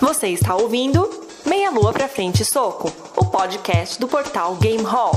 Você está ouvindo Meia Lua pra Frente Soco, o podcast do portal Game Hall.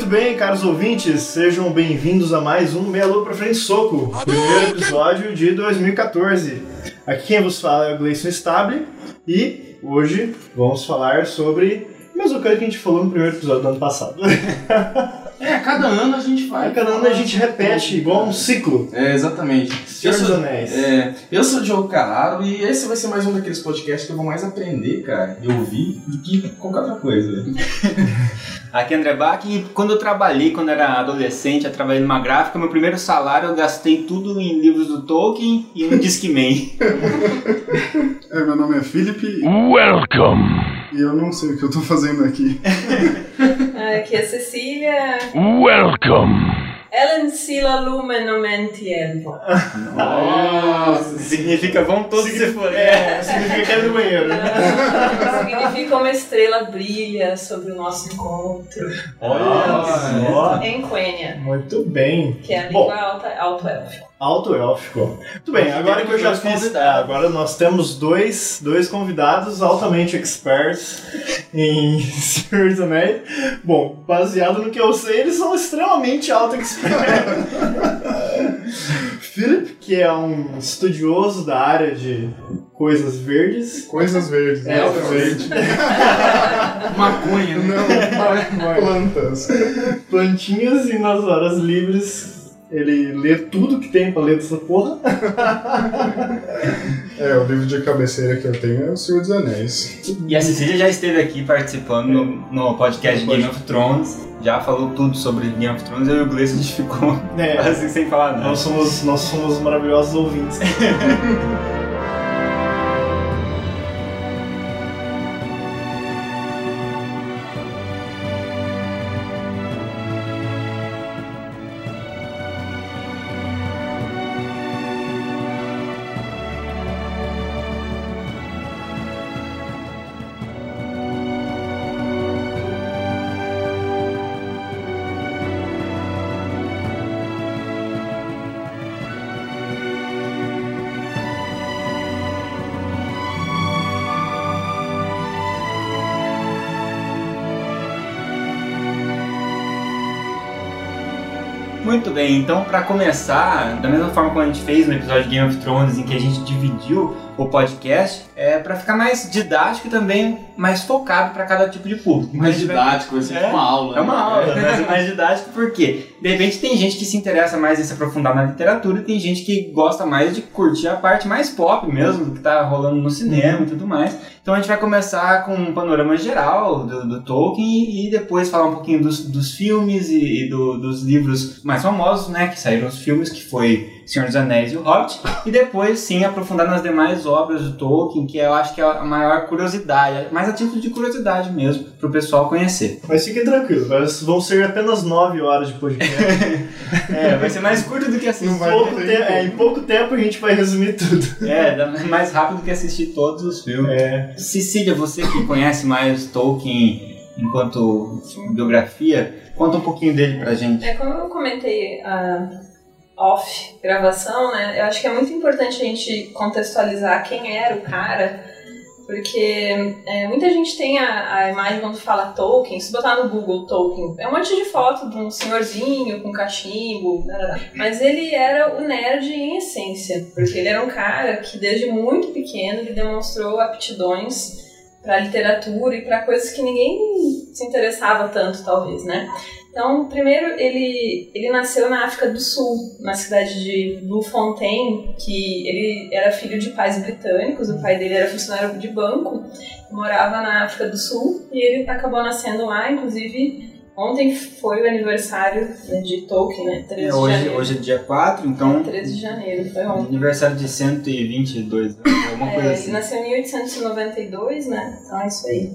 Muito bem, caros ouvintes, sejam bem-vindos a mais um Meia Lua pra Frente Soco, primeiro episódio de 2014. Aqui quem vos fala é o Gleison Stable e hoje vamos falar sobre a mesma coisa que a gente falou no primeiro episódio do ano passado. Cada ano a gente faz. Cada ano a gente repete igual um ciclo. É, exatamente. Senhor Eu dos sou- Anéis. É, eu sou o Diogo Carraro e esse vai ser mais um daqueles podcasts que eu vou mais aprender, cara, e ouvir do que qualquer outra coisa. né? Aqui é André Bach e quando eu trabalhei, quando era adolescente, eu trabalhei numa gráfica, meu primeiro salário eu gastei tudo em livros do Tolkien e um Discman. É, meu nome é Felipe Welcome. e eu não sei o que eu tô fazendo aqui. Aqui é Cecília. Welcome. Ellen Sila Lumen Nomentielvo. Nossa, significa vão todos se for. É, significa que é do banheiro. Significa uma estrela brilha sobre o nosso encontro. Olha só. Em Quenya, Muito bem. que é a Bom. língua alta, alto-élfica. Alto élfico. Muito bem, agora que eu já fiz. é, agora nós temos dois, dois convidados altamente experts em Senhor dos Anéis. Bom, baseado no que eu sei, eles são extremamente auto experts. Philip, que é um estudioso da área de coisas verdes. Coisas verdes, É, nada verde. Maconha, né? Não, plantas. Plantinhas e nas horas livres ele lê tudo que tem pra ler dessa porra. É, o livro de cabeceira que eu tenho é O Senhor dos Anéis. E a Cecília já esteve aqui participando no, no podcast Game of Thrones, já falou tudo sobre Game of Thrones, eu e o Gleison a gente ficou É, assim sem falar nada. nós somos, nós somos maravilhosos ouvintes. Muito bem, então para começar, da mesma forma como a gente fez no episódio de Game of Thrones, em que a gente dividiu o podcast, é para ficar mais didático e também mais focado para cada tipo de público. Mais didático, vai ser É, uma aula. É uma né? aula, mas é mais didático porque, de repente, tem gente que se interessa mais em se aprofundar na literatura e tem gente que gosta mais de curtir a parte mais pop mesmo, do que tá rolando no cinema e tudo mais. Então a gente vai começar com um panorama geral do, do Tolkien e depois falar um pouquinho dos, dos filmes e, e do- dos livros mais famosos, né, que saíram os filmes, que foi Senhor dos Anéis e o Hobbit, e depois sim aprofundar nas demais obras do Tolkien, que eu acho que é a maior curiosidade, mais a título de curiosidade mesmo, pro pessoal conhecer. Mas fiquem tranquilos, mas vão ser apenas 9 horas de podcast. É, vai ser mais curto do que assistir. Pouco tempo. é, em pouco tempo a gente vai resumir tudo. É, mais rápido do que assistir todos os filmes. É, Cecília, você que conhece mais Tolkien enquanto biografia, conta um pouquinho dele pra gente. É como eu comentei a off gravação, né? Eu acho que é muito importante a gente contextualizar quem era o cara, porque é, muita gente tem a, a imagem quando fala Tolkien, se botar no Google Tolkien, é um monte de foto de um senhorzinho com cachimbo, né? mas ele era o nerd em essência, porque ele era um cara que desde muito pequeno ele demonstrou aptidões para literatura e para coisas que ninguém se interessava tanto, talvez, né? Então, primeiro, ele, ele nasceu na África do Sul, na cidade de Bloemfontein, que ele era filho de pais britânicos, o pai dele era funcionário de banco, morava na África do Sul, e ele acabou nascendo lá, inclusive Ontem foi o aniversário né, de Tolkien, né? 13 É, de hoje, janeiro. hoje é dia 4, então 13 de janeiro, foi ontem. aniversário de 122 anos, alguma coisa É, assim. Ele nasceu em 1892, né? Então é isso aí.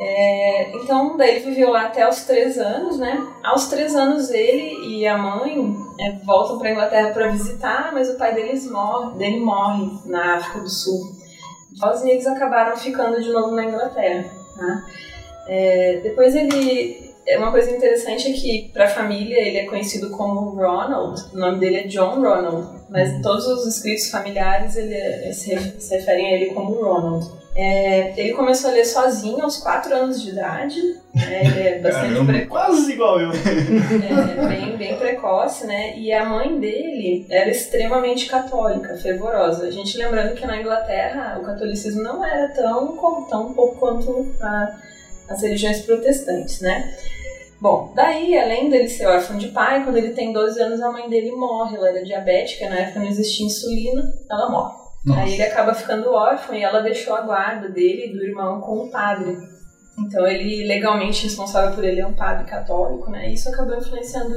É, então, daí ele viveu lá até os três anos, né? Aos três anos, ele e a mãe é, voltam para Inglaterra para visitar, mas o pai deles morre, dele morre na África do Sul. E eles acabaram ficando de novo na Inglaterra. Tá? É, depois ele. é Uma coisa interessante é que, para a família, ele é conhecido como Ronald. O nome dele é John Ronald, mas todos os escritos familiares ele é- se, re- se referem a ele como Ronald. É, ele começou a ler sozinho aos 4 anos de idade. né, ele é bastante Caramba, precoce quase igual eu. é, bem, bem precoce, né? E a mãe dele era extremamente católica, fervorosa. A gente lembrando que na Inglaterra o catolicismo não era tão, tão pouco quanto a- as religiões protestantes, né? Bom, daí, além dele ser órfão de pai, quando ele tem 12 anos, a mãe dele morre. Ela era diabética, na época não existia insulina, ela morre. Aí ele acaba ficando órfão e ela deixou a guarda dele e do irmão com o padre. Então ele legalmente responsável por ele é um padre católico, né? Isso acabou influenciando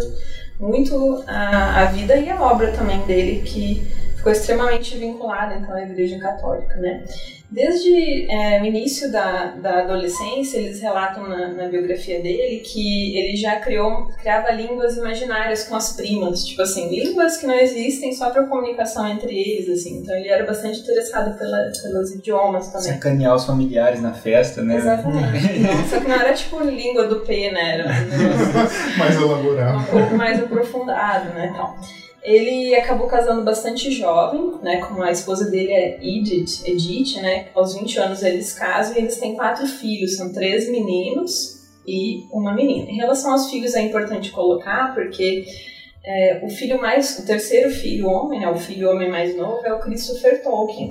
muito a, a vida e a obra também dele, que ficou extremamente vinculada então à Igreja Católica, né? Desde é, o início da, da adolescência, eles relatam na, na biografia dele que ele já criou, criava línguas imaginárias com as primas, tipo assim, línguas que não existem só para comunicação entre eles, assim. Então ele era bastante interessado pela, pelos idiomas também. Sacanear os familiares na festa, né? Exatamente. Não, Só que não era tipo língua do P, né? Era um negócio Mais elaborado. um pouco mais aprofundado, né? Então, ele acabou casando bastante jovem, né? Com a esposa dele é Edith, Edith, né? Aos 20 anos eles casam e eles têm quatro filhos, são três meninos e uma menina. Em relação aos filhos é importante colocar porque é, o filho mais, o terceiro filho homem, né? O filho homem mais novo é o Christopher Tolkien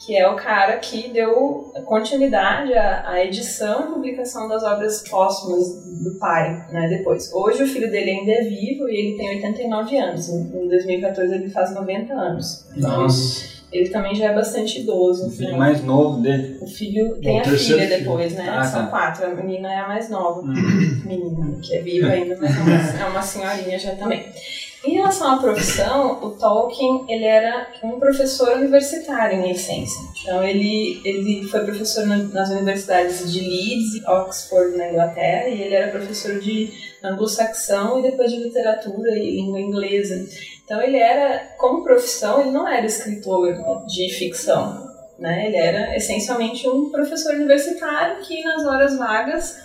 que é o cara que deu continuidade à, à edição e publicação das obras póstumas do pai, né, depois. Hoje o filho dele ainda é vivo e ele tem 89 anos, em em 2014 ele faz 90 anos. Então Nossa, ele também já é bastante idoso. o filho né? mais novo dele. O filho tem a filha filho. depois, né? Ah, São tá. quatro. A menina é a mais nova. Uhum. Menina, que é viva ainda, mas é uma, é uma senhorinha já também. Em relação à profissão, o Tolkien ele era um professor universitário em essência. Então ele, ele foi professor na- nas universidades de Leeds e Oxford na Inglaterra e ele era professor de anglo-saxão e depois de literatura e língua inglesa. Então ele era, como profissão, ele não era escritor de ficção, né? Ele era essencialmente um professor universitário que nas horas vagas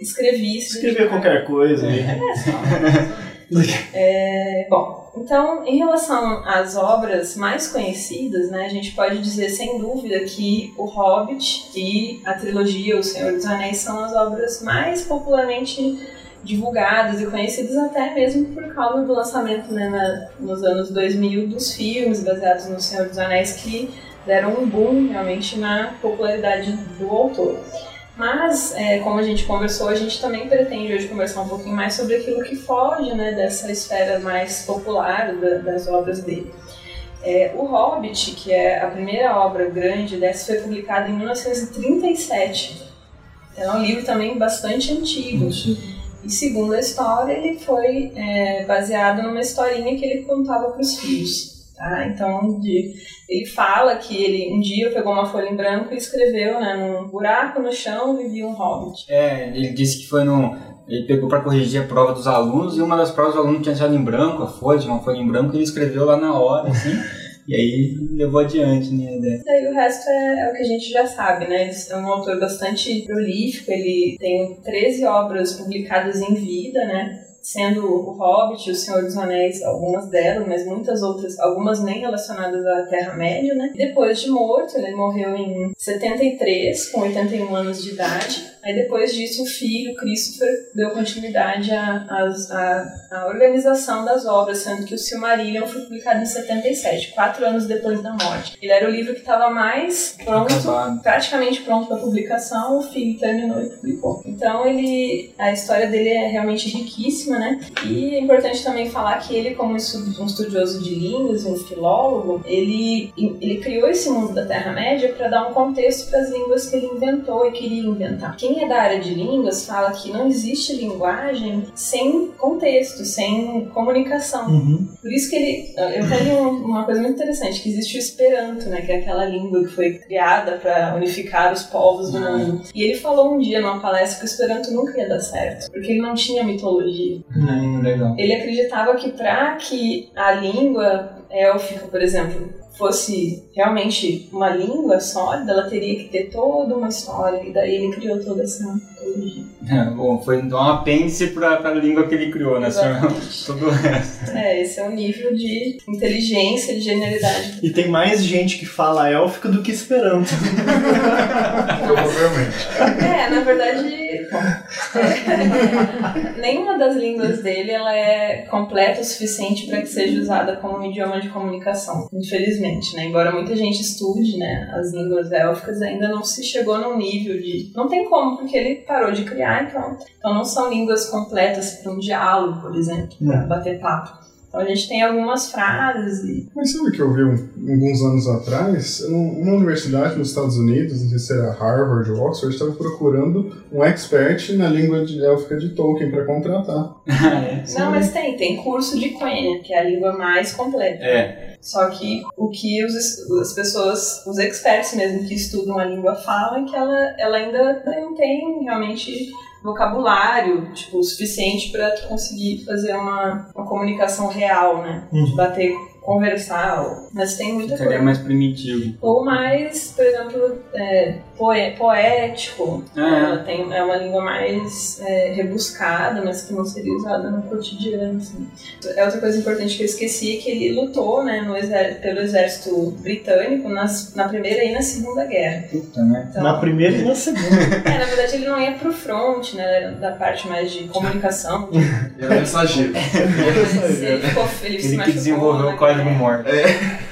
escrevia. dedicava- qualquer coisa aí. é, só. É, bom, então, em relação às obras mais conhecidas, né, a gente pode dizer sem dúvida que O Hobbit e a trilogia O Senhor dos Anéis são as obras mais popularmente divulgadas e conhecidas até mesmo por causa do lançamento né, na- nos anos 2000 dos filmes baseados no Senhor dos Anéis que deram um boom realmente na popularidade do autor. Mas, é, como a gente conversou, a gente também pretende hoje conversar um pouquinho mais sobre aquilo que foge né, dessa esfera mais popular da- das obras dele. É, o Hobbit, que é a primeira obra grande dessa, foi publicada em 1937. Então, é um livro também bastante antigo. E segundo a história, ele foi é, baseado numa historinha que ele contava para os filhos. Tá? Então, de- ele fala que ele um dia pegou uma folha em branco e escreveu né, num buraco no chão vivia um hobbit. É, ele disse que foi no. Ele pegou pra corrigir a prova dos alunos e uma das provas do aluno tinha deixado em branco a folha, tinha uma folha em branco e ele escreveu lá na hora, assim. e aí levou adiante, né? ideia. Daí o resto é, é o que a gente já sabe, né? Ele é um autor bastante prolífico, ele tem 13 obras publicadas em vida, né? Sendo o Hobbit, o Senhor dos Anéis, algumas delas, mas muitas outras, algumas nem relacionadas à Terra-média, né? Depois de morto, ele morreu em 73, com 81 anos de idade. Aí depois disso, o filho, Christopher, deu continuidade à, à, à organização das obras, sendo que o Silmarillion foi publicado em 77, quatro anos depois da morte. Ele era o livro que estava mais pronto, Acabado. praticamente pronto para publicação, o filho terminou e publicou. Então ele, a história dele é realmente riquíssima, né? E é importante também falar que ele, como um estudioso de línguas, um filólogo, ele, ele criou esse mundo da Terra-média para dar um contexto para as línguas que ele inventou e queria inventar. Quem quem é da área de línguas fala que não existe linguagem sem contexto, sem comunicação. Uhum. Por isso que ele. Eu tenho um- uma coisa muito interessante, que existe o Esperanto, né? Que é aquela língua que foi criada para unificar os povos do mundo. E ele falou um dia numa palestra que o Esperanto nunca ia dar certo, porque ele não tinha mitologia. Hum, legal. Ele acreditava que para que a língua élfica, por exemplo, fosse realmente uma língua sólida, ela teria que ter toda uma história. E daí ele criou toda essa É, bom, foi então um apêndice pra, pra língua que ele criou, né? Todo o resto. É, esse é o nível de inteligência, de genialidade. E tem mais gente que fala élfico do que Esperanto. Provavelmente. É, na verdade, é, nenhuma das línguas dele ela é completa o suficiente para que seja usada como um idioma de comunicação, infelizmente, né? Embora muita gente estude, né, as línguas élficas, ainda não se chegou num nível de, não tem como porque ele parou de criar e pronto. Então não são línguas completas para um diálogo, por exemplo, para bater papo. Então a gente tem algumas frases e Mas sabe que eu vi um- alguns anos atrás? Um- Uma universidade nos Estados Unidos, não sei se era Harvard ou Oxford, estava procurando um expert na língua de élfica de Tolkien para contratar. Ah, é. Não, mas tem, tem curso de Quenya, que é a língua mais completa. É. Só que o que os, as pessoas, os experts mesmo que estudam a língua falam é que ela, ela ainda não tem realmente vocabulário tipo, o suficiente para conseguir fazer uma, uma comunicação real, né? De Uhum. bater, conversar. Mas tem muita Seria coisa. mais primitivo. Ou mais, por exemplo, é, poe- poético. Ah, Ela tem, é uma língua mais é, rebuscada, mas que não seria usada no cotidiano. Assim. É outra coisa importante que eu esqueci, que ele lutou né, no exer- pelo exército britânico nas, na Primeira e na Segunda Guerra. Puta, né? Então, Na primeira e na segunda. é, na verdade ele não ia pro front, né, era da parte mais de comunicação. de- Era mensageiro. ele, ficou, ele, se Ele que desenvolveu né, código Morse.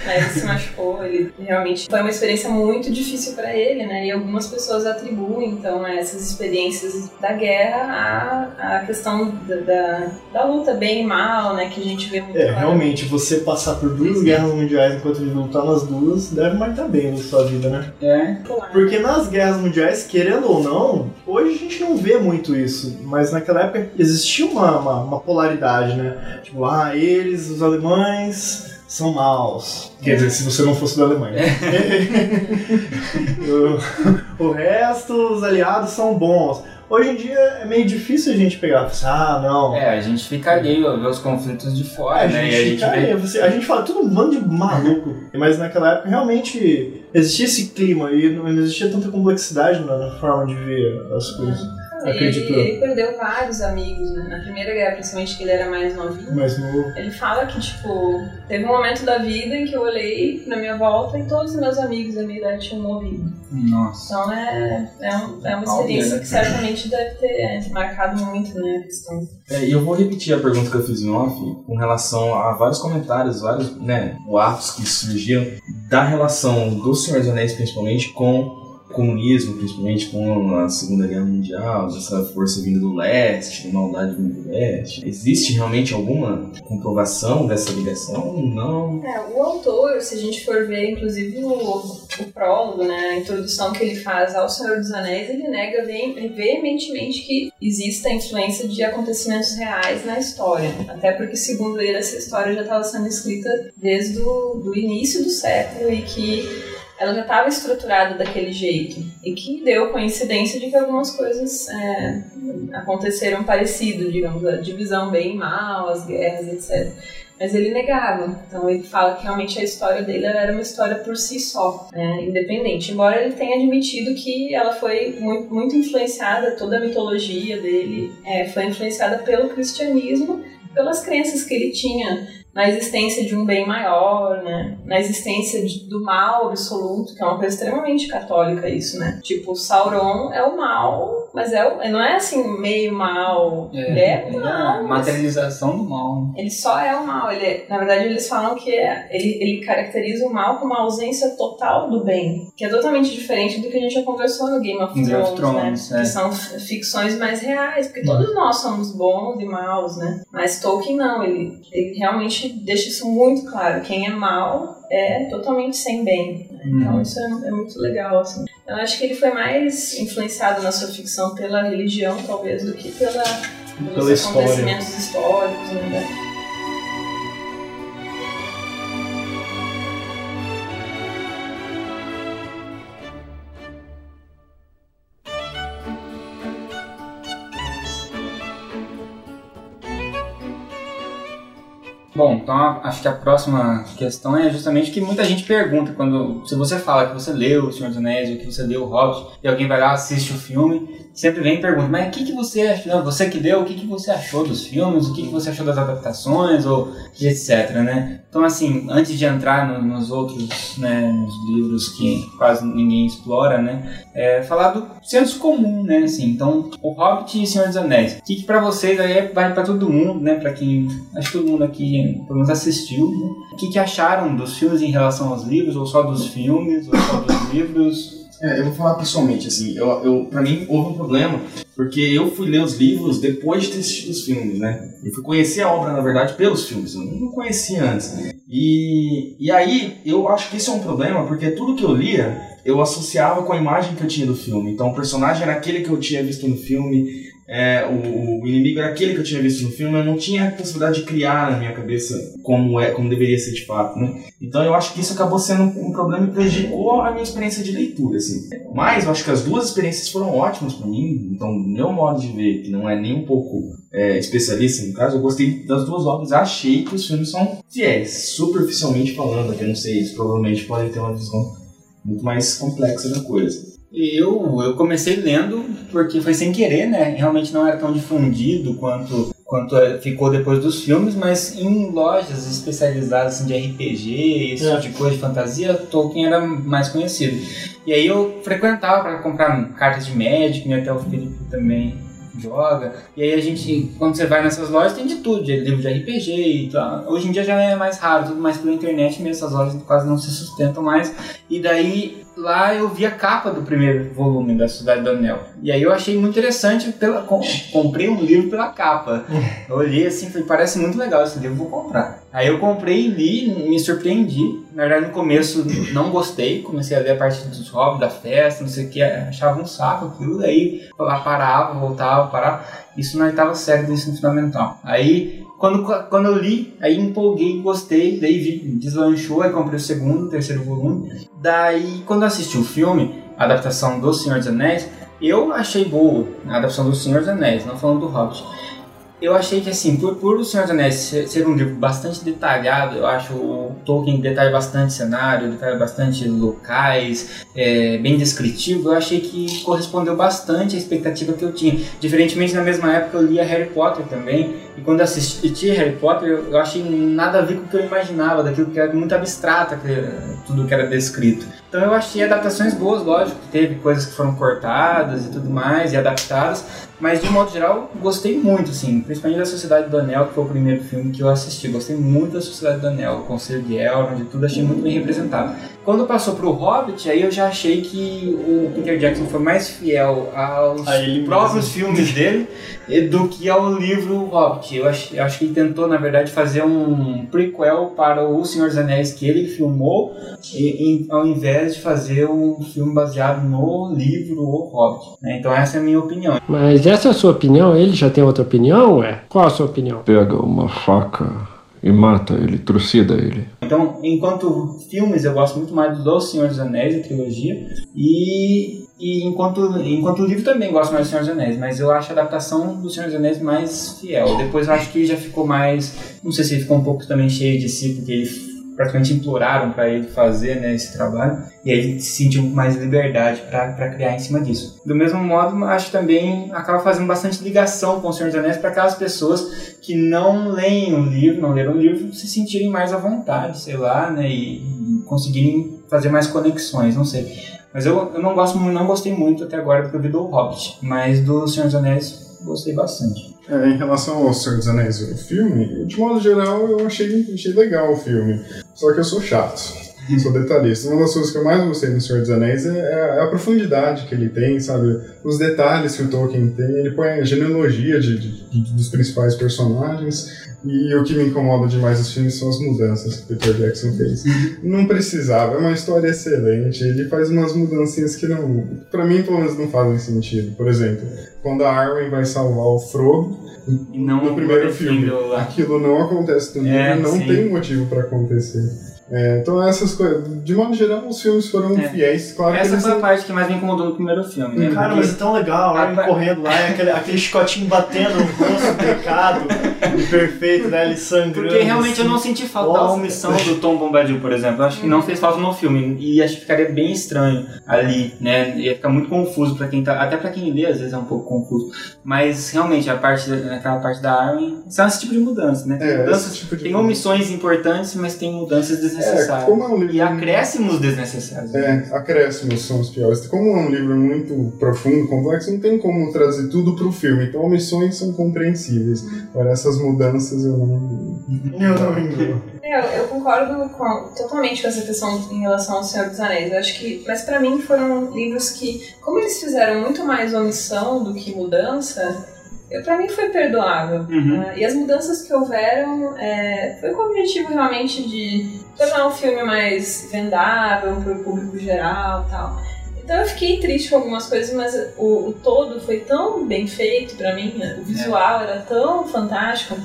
Aí ele se machucou, ele realmente foi uma experiência muito difícil para ele, né? E algumas pessoas atribuem, então, essas experiências da guerra à, à questão da, da, da luta bem e mal, né? Que a gente vê muito. É, claro. realmente, você passar por duas guerras mundiais enquanto ele lutar nas duas, deve marcar bem na sua vida, né? É. Claro. Porque nas guerras mundiais, querendo ou não, hoje a gente não vê muito isso, mas naquela época existia uma, uma, uma polaridade, né? Tipo, ah, eles, os alemães, são maus. Quer dizer, se você não fosse da Alemanha. o, o resto, os aliados são bons. Hoje em dia é meio difícil a gente pegar e falar, ah, não. É, a gente fica alheio a ver os conflitos de fora, a, né? gente E a gente fica- vê. é, você- a gente fala tudo um bando de maluco. Mas naquela época realmente existia esse clima e não existia tanta complexidade na forma de ver as coisas. Acredito ele, eu. ele perdeu vários amigos, né? Na Primeira Guerra, principalmente que ele era mais novinho. Mas no. Ele fala que, tipo, teve um momento da vida em que eu olhei na minha volta e todos os meus amigos da minha idade tinham morrido. Nossa. Então é, é, um- é uma experiência né? que certamente deve ter é, marcado muito, né, a questão. É, e eu vou repetir a pergunta que eu fiz em off com relação a vários comentários, vários né, boatos que surgiram da relação do Senhor dos Anéis, principalmente, com comunismo, principalmente com a Segunda Guerra Mundial, dessa força vinda do leste, maldade vinda do leste. Existe realmente alguma comprovação dessa ligação? Não. É, o autor, se a gente for ver, inclusive, o, prólogo, né, a introdução que ele faz ao Senhor dos Anéis, ele nega ve- veementemente que exista influência de acontecimentos reais na história. Até porque, segundo ele, essa história já estava sendo escrita desde o do início do século e que ela já estava estruturada daquele jeito. E que deu coincidência de que algumas coisas é, aconteceram parecido, digamos, a divisão bem e mal, as guerras, etc. Mas ele negava. Então ele fala que realmente a história dele era uma história por si só, né, independente. Embora ele tenha admitido que ela foi muito, muito influenciada, toda a mitologia dele é, foi influenciada pelo cristianismo, pelas crenças que ele tinha na existência de um bem maior, né? Na existência de- do mal absoluto, que é uma coisa extremamente católica isso, né? Tipo, Sauron é o mal, mas é o, não é assim meio mal, ele é ele mal, a mas materialização do mal. ele só é o mal. Ele é- na verdade, eles falam que é- ele, ele caracteriza o mal como a ausência total do bem, que é totalmente diferente do que a gente já conversou no Game of Game Thrones, of Thrones, né? é. Que são ficções mais reais, porque todos nós somos bons e maus, né? Mas Tolkien não, ele, ele realmente deixa isso muito claro. Quem é mal é totalmente sem bem. né? Então Uhum. isso é, é muito legal, assim. Eu acho que ele foi mais influenciado na sua ficção pela religião, talvez, do que pela, pelos Pela história. acontecimentos históricos. Né? Bom, então acho que a próxima questão é justamente que muita gente pergunta quando se você fala que você leu O Senhor dos Anéis ou que você leu o Hobbit e alguém vai lá assiste o filme, sempre vem e pergunta, mas o que, que você achou, você que leu, o que, que você achou dos filmes, o que, que você achou das adaptações ou etc, né? Então assim, antes de entrar no- nos outros, né, nos livros que quase ninguém explora, né, é falar do senso comum, né, assim, então o Hobbit e Senhor dos Anéis, o que, que pra vocês aí vale pra todo mundo, né, pra quem, acho que todo mundo aqui pelo menos assistiu, né? O que, que acharam dos filmes em relação aos livros, ou só dos filmes, ou só dos livros? É, eu vou falar pessoalmente, assim, eu, eu, pra mim houve um problema, porque eu fui ler os livros depois de ter assistido os filmes, né? Eu fui conhecer a obra, na verdade, pelos filmes, eu não conhecia antes. E, e aí, eu acho que isso é um problema, porque tudo que eu lia, eu associava com a imagem que eu tinha do filme. Então, o personagem era aquele que eu tinha visto no filme, é, o, o inimigo era aquele que eu tinha visto no filme, eu não tinha a possibilidade de criar na minha cabeça como, é, como deveria ser de fato, né? Então eu acho que isso acabou sendo um, problema e prejudicou a minha experiência de leitura, assim. Mas eu acho que as duas experiências foram ótimas pra mim, então meu modo de ver, que não é nem um pouco é, especialista no caso, eu gostei das duas obras, achei que os filmes são fiéis, superficialmente falando, eu não sei, eles provavelmente podem ter uma visão muito mais complexa da coisa. Eu, eu comecei lendo porque foi sem querer, né? Realmente não era tão difundido quanto, quanto é- ficou depois dos filmes, mas em lojas especializadas assim, de RPG, esse É. tipo de coisa de fantasia, Tolkien era mais conhecido. E aí eu frequentava para comprar cartas de Magic, né? até o Felipe também joga. E aí a gente, quando você vai nessas lojas, tem de tudo, de livro de RPG e tal. Hoje em dia já é mais raro, tudo mais pela internet mesmo, essas lojas quase não se sustentam mais. E daí lá eu vi a capa do primeiro volume da Cidade do Anel. E aí eu achei muito interessante, pela, com- comprei um livro pela capa. Eu olhei assim, falei, parece muito legal esse livro, vou comprar. Aí eu comprei e li, me surpreendi. Na verdade, no começo não gostei, comecei a ler a parte dos hobbies, da festa, não sei o que, achava um saco aquilo, daí lá parava, voltava, parava. Isso na oitava série do ensino fundamental. Aí, quando, quando eu li, aí empolguei, gostei, daí vi, deslanchou, aí comprei o segundo, terceiro volume. Daí, quando assisti o filme, a adaptação do Senhor dos Anéis, eu achei boa a adaptação do Senhor dos Anéis, não falando do Hobbit. Eu achei que, assim, por, por O Senhor dos Anéis ser, ser um livro bastante detalhado, eu acho o Tolkien detalha bastante cenário, detalha bastante locais, é, bem descritivo, eu achei que correspondeu bastante à expectativa que eu tinha. Diferentemente, na mesma época eu lia Harry Potter também, e quando assisti Harry Potter, eu, achei nada a ver com o que eu imaginava, daquilo que era muito abstrato, tudo que era descrito. Então eu achei adaptações boas, lógico, que teve coisas que foram cortadas e tudo mais, e adaptadas, mas de modo geral, gostei muito, assim, principalmente da Sociedade do Anel, que foi o primeiro filme que eu assisti. Gostei muito da Sociedade do Anel, o Conselho de Elrond e tudo, achei muito bem representado. Quando passou pro Hobbit, aí eu já achei que o Peter Jackson foi mais fiel aos próprios filmes dele do que ao livro Hobbit. Eu acho, eu acho que ele tentou, na verdade, fazer um prequel para O Senhor dos Anéis que ele filmou, e- em- ao invés de fazer um filme baseado no livro O Hobbit. né? Então essa é a minha opinião. Mas essa é a sua opinião? Ele já tem outra opinião, ué? Qual a sua opinião? Pega uma faca e mata ele, trucida ele. Então, enquanto filmes, eu gosto muito mais do Senhor dos Anéis, a trilogia, e, e enquanto, enquanto livro também gosto mais do Senhor dos Anéis, mas eu acho a adaptação do Senhor dos Anéis mais fiel. Depois eu acho que já ficou mais. Não sei se ele ficou um pouco também cheio de si, porque ele praticamente imploraram para ele fazer né, esse trabalho, e aí ele se sentiu mais liberdade para criar em cima disso. Do mesmo modo, acho também acaba fazendo bastante ligação com o Senhor dos Anéis para aquelas pessoas que não leem o livro, não leram o livro, se sentirem mais à vontade, sei lá, né, e conseguirem fazer mais conexões, não sei. Mas eu, eu não gosto não gostei muito até agora porque eu vi do Hobbit, mas do Senhor dos Anéis gostei bastante. É, em relação ao Senhor dos Anéis, o filme, de modo geral, eu achei, achei legal o filme. Só que eu sou chato. sou detalhista. Uma das coisas que eu mais gostei no Senhor dos Anéis é, é a profundidade que ele tem, sabe? Os detalhes que o Tolkien tem. Ele põe a genealogia de, de- dos principais personagens. E o que me incomoda demais nos filmes são as mudanças que o Peter Jackson fez. Não precisava, é uma história excelente. Ele faz umas mudancinhas que não. Pra mim, pelo menos, não fazem sentido. Por exemplo, quando a Arwen vai salvar o Frodo, no primeiro filme, aquilo não acontece no É, não sim. tem motivo pra acontecer. É, então essas coisas, de modo geral, os filmes foram É. fiéis. Claro que Essa eles foi a parte que mais me incomodou no primeiro filme, né? Cara, mas é tão legal, A ele correndo lá, e aquele, aquele chicotinho batendo no rosto pecado perfeito, né? Ele sangrando. Porque realmente eu não assim. senti falta da Nossa. omissão do Tom Bombadil, por exemplo. Eu acho que não fez falta no filme. E acho que ficaria bem estranho ali, né? Ia ficar muito confuso para quem tá. Até pra quem lê, às vezes é um pouco confuso. Mas realmente, a parte, aquela parte da Arwen são esse tipo de mudança, né? Tem, É, mudanças, esse tipo de tem mudança. omissões importantes, mas tem mudanças É, desnecessárias. como é um livro. E acréscimos desnecessários. É, acréscimos são os piores. Como é um livro muito profundo, complexo, não tem como trazer tudo pro filme. Então, omissões são compreensíveis. Agora, essas mudanças eu não. Eu não engano. É, Eu, eu concordo com- totalmente com essa questão em relação ao Senhor dos Anéis. Eu acho que, mas pra mim foram livros que, como eles fizeram muito mais omissão do que mudança, pra mim foi perdoável. Uhum. né? E as mudanças que houveram é, foi com o objetivo realmente de tornar o filme mais vendável pro público geral tal. Então eu fiquei triste com algumas coisas, mas o, o todo foi tão bem feito pra mim, né? o visual era tão fantástico.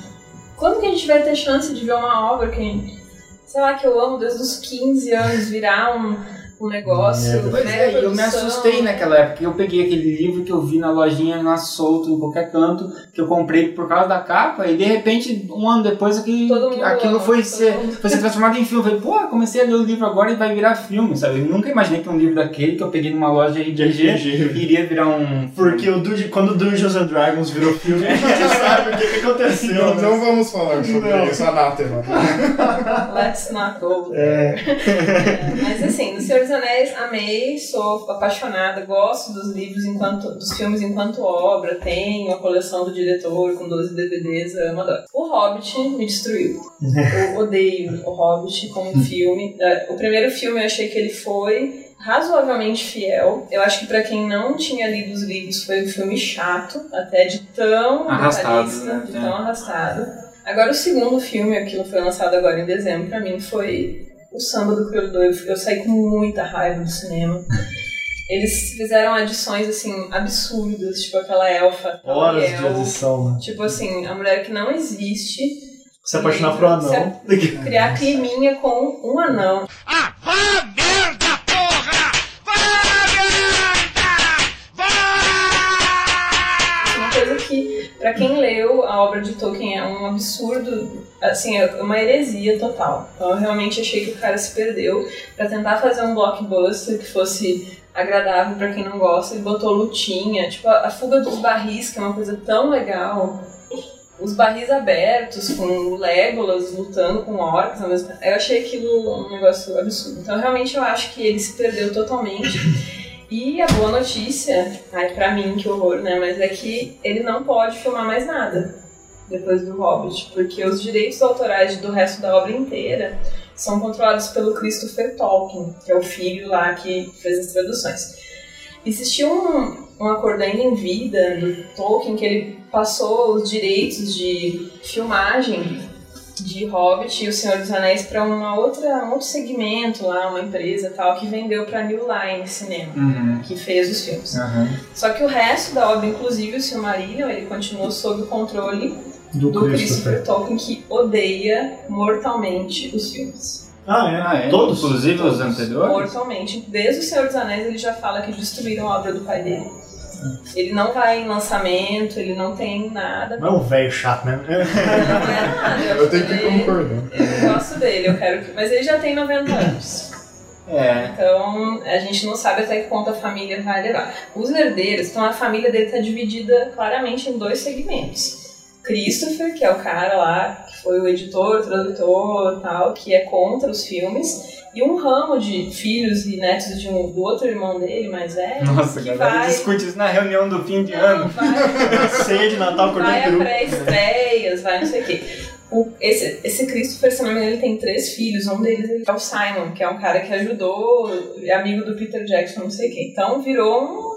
Quando que a gente vai ter chance de ver uma obra que, sei lá, que eu amo desde os 15 anos virar um, um negócio? Pois mega é, e eu me assustei naquela época. Eu peguei aquele livro que eu vi na lojinha lá solto em qualquer canto, que eu comprei por causa da capa, e de repente, um ano depois, mundo aquilo ama, foi ser, foi ser transformado em filme. Eu falei, pô, comecei a ler o livro agora e vai virar filme, sabe? Eu nunca imaginei que um livro daquele que eu peguei numa loja RPG iria virar um. Porque o quando Dungeons and Dragons virou filme, a gente sabe o que, que aconteceu. Não, né? não vamos falar sobre Não. isso, anátema. Let's not go. É. É, Mas assim, no Senhor dos Anéis, amei, sou apaixonada, gosto dos livros enquanto. dos filmes enquanto obra, tenho a coleção do diretor com 12 DVDs, amo, adoro. O Hobbit me destruiu. Eu odeio o Hobbit como filme. É, O primeiro filme eu achei que ele foi razoavelmente fiel. Eu acho que pra quem não tinha lido os livros foi um filme chato, até de tão Arrastado, né? de É. tão arrastado. Agora o segundo filme, aquilo foi lançado agora em dezembro, pra mim foi o Samba do Crioulo 2. Eu saí com muita raiva do cinema. Eles fizeram adições, assim, absurdas, tipo aquela elfa. Horas de adição, né? Tipo assim, a mulher que não existe. Se apaixonar por um anão. Criar climinha com um anão. Uma pra quem leu a obra de Tolkien, é um absurdo, assim, é uma heresia total. Então eu realmente achei que o cara se perdeu pra tentar fazer um blockbuster que fosse agradável pra quem não gosta. Ele botou lutinha, tipo a, a fuga dos barris, que é uma coisa tão legal. Os barris abertos, com Legolas lutando com orcs ao. Eu achei aquilo um negócio absurdo. Então, realmente, eu acho que ele se perdeu totalmente. E a boa notícia, ai, pra mim, que horror, né? Mas é que ele não pode filmar mais nada depois do Hobbit, porque os direitos autorais do resto da obra inteira são controlados pelo Christopher Tolkien, que é o filho lá que fez as traduções. Existiu um, um acordo ainda em vida do Tolkien que ele passou os direitos de filmagem de Hobbit e O Senhor dos Anéis para uma outra um outro segmento lá, uma empresa tal que vendeu para New Line Cinema, Uhum. que fez os filmes. Aham. Só que o resto da obra, inclusive o Silmarillion, ele continuou sob o controle Do, do Christopher. Christopher Tolkien, que odeia mortalmente os filmes. Ah, é? Ah, é? Todos? Inclusive os anteriores? Mortalmente. Desde o Senhor dos Anéis ele já fala que destruíram a obra do pai dele. Ele não vai em lançamento, ele não tem nada. Não é um velho chato, né? Não é nada. Eu tenho que ele- concordar. Eu gosto dele, eu quero que. Mas ele já tem 90 anos. É. Então a gente não sabe até que ponto a família vai levar. Os herdeiros, então a família dele está dividida claramente em dois segmentos. Christopher, que é o cara lá, que foi o editor, tradutor tal, que é contra os filmes, e um ramo de filhos e netos de um, do outro irmão dele, mais velho, Nossa, que galera, vai. discute isso na reunião do fim de Não, ano. vai, Ceia de Natal, vai cortando a peru. pré-estreias, vai não sei o quê. o- esse, esse Christopher, se não me engano, ele tem três filhos. Um deles é o Simon, que é um cara que ajudou, é amigo do Peter Jackson, não sei quem. Então virou um-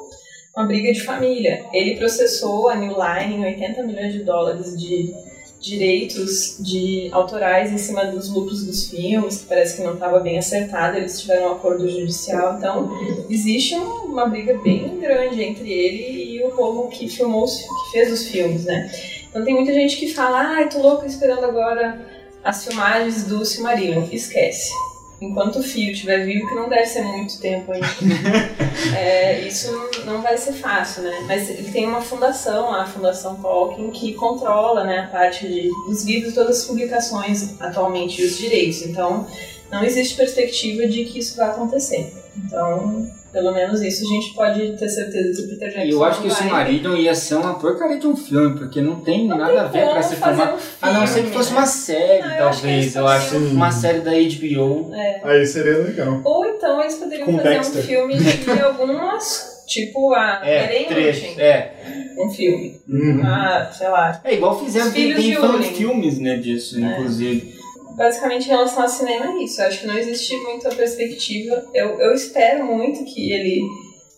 uma briga de família. Ele processou a New Line em 80 milhões de dólares de direitos de autorais em cima dos lucros dos filmes, que parece que não estava bem acertado, eles tiveram um acordo judicial, então existe um- uma briga bem grande entre ele e o povo que filmou, que fez os filmes, né? Então tem muita gente que fala, ai, tô louco esperando agora as filmagens do Silmarillion. Esquece. Enquanto o fio estiver vivo, que não deve ser muito tempo ainda. É, isso não vai ser fácil, né? Mas ele tem uma fundação, a Fundação Tolkien, que controla né, a parte de, dos livros, todas as publicações atualmente e os direitos. Então, não existe perspectiva de que isso vai acontecer. Então, pelo menos isso a gente pode ter certeza que o Peter Jackson E eu acho que o não Silmarillion ia ser uma porcaria de um filme, porque não tem nada a ver pra se filmar. um A não ser que fosse né? uma série, Ah, eu acho talvez. Eu acho uma série da HBO. É. Aí seria legal. Ou então eles poderiam Com fazer Dexter. um filme de algumas, tipo a É. Lúthien, É. um filme. Uhum. Ah, sei lá. É igual fizeram, tem, tem filmes, né, disso, inclusive. Basicamente, em relação ao cinema é isso. Eu acho que não existe muita perspectiva. Eu, eu espero muito que ele,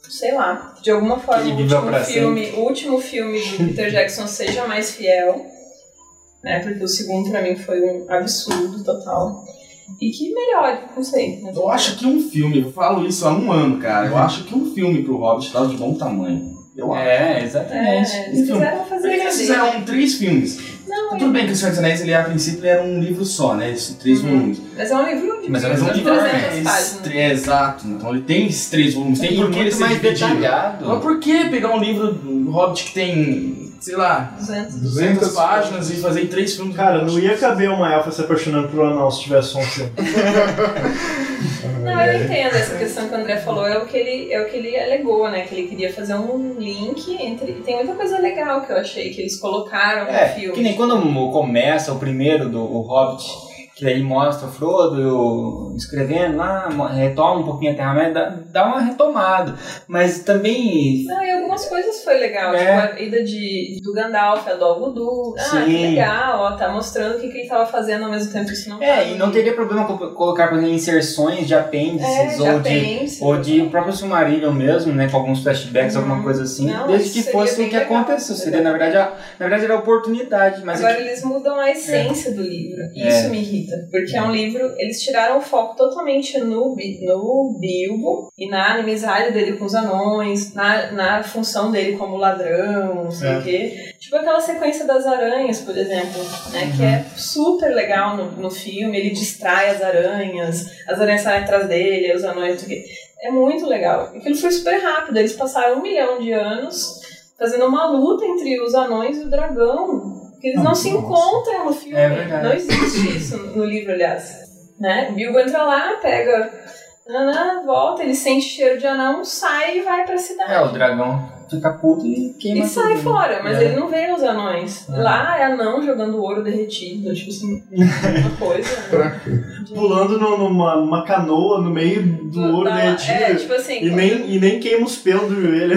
sei lá, de alguma forma, o último, filme, o último filme do Peter Jackson seja mais fiel. Né, porque o segundo, pra mim, foi um absurdo total. E que melhore, não sei. né? Eu acho que um filme, eu falo isso há um ano, cara. Eu acho que um filme pro Hobbit tá de bom tamanho. Eu acho. É, exatamente. É, eles quiseram fazer eles fizeram três filmes? Não, Tudo bem que o Senhor dos Anéis, ele, a princípio, era um livro só, né? Esses três Uhum. volumes. Mas é um livro de Mas é um livro 300 é, páginas. é, exato. Então ele tem esses três volumes. Tem por que ele muito ser mais dividido. detalhado. Mas por que pegar um livro do Hobbit que tem, sei lá, 200. 200 páginas e fazer três filmes? Cara, não ia caber uma elfa se apaixonando por um anão se tivesse um filme. Não, eu entendo essa questão que o André falou, é o que ele, é o que ele alegou, né? Que ele queria fazer um link entre. Tem muita coisa legal que eu achei que eles colocaram É, no filme. que nem quando começa o primeiro do o Hobbit, que aí mostra o Frodo escrevendo lá, retoma um pouquinho a Terra-média, dá, uma retomada. Mas também. Não, e algumas coisas foi legal, É. tipo a ida de, do Gandalf, a do Voodoo. Ah, que Sim. legal, ó, tá mostrando o que, que ele tava fazendo ao mesmo tempo que isso não É, e não teria problema co- colocar, por exemplo, inserções de apêndices É, de ou, de, apêndice, ou de o próprio Silmarillion mesmo, né? Com alguns flashbacks, Uhum. alguma coisa assim. Não, desde que fosse o que legal, aconteceu. Seria, na verdade, a, na verdade, era a oportunidade. Mas Agora é que- eles mudam a essência do livro. É. Isso me irrita. Porque é um livro. Eles tiraram o foco totalmente no, no Bilbo e na inimizade dele com os anões, na, na função dele como ladrão, não sei É. o quê. Tipo aquela sequência das aranhas, por exemplo, né? Que é super legal no, no filme. Ele distrai as aranhas, as aranhas saem atrás dele, os anões, não sei o quê. É muito legal. Aquilo foi super rápido. Eles passaram um milhão de anos fazendo uma luta entre os anões e o dragão. Que eles não se encontram no filme. É verdade. Não existe isso no livro, aliás. Né? Bilbo entra lá, pega. Nanã, volta, ele sente cheiro de anão, sai e vai pra cidade. É, o dragão fica puto e queima E sai tudo. fora, mas É. ele não vê os anões. É. Lá é anão jogando ouro derretido, tipo assim, uma coisa. né? Pulando no- numa, numa canoa no meio do ouro Dá- derretido. É, tipo assim. E nem, e nem queima os pelos do joelho.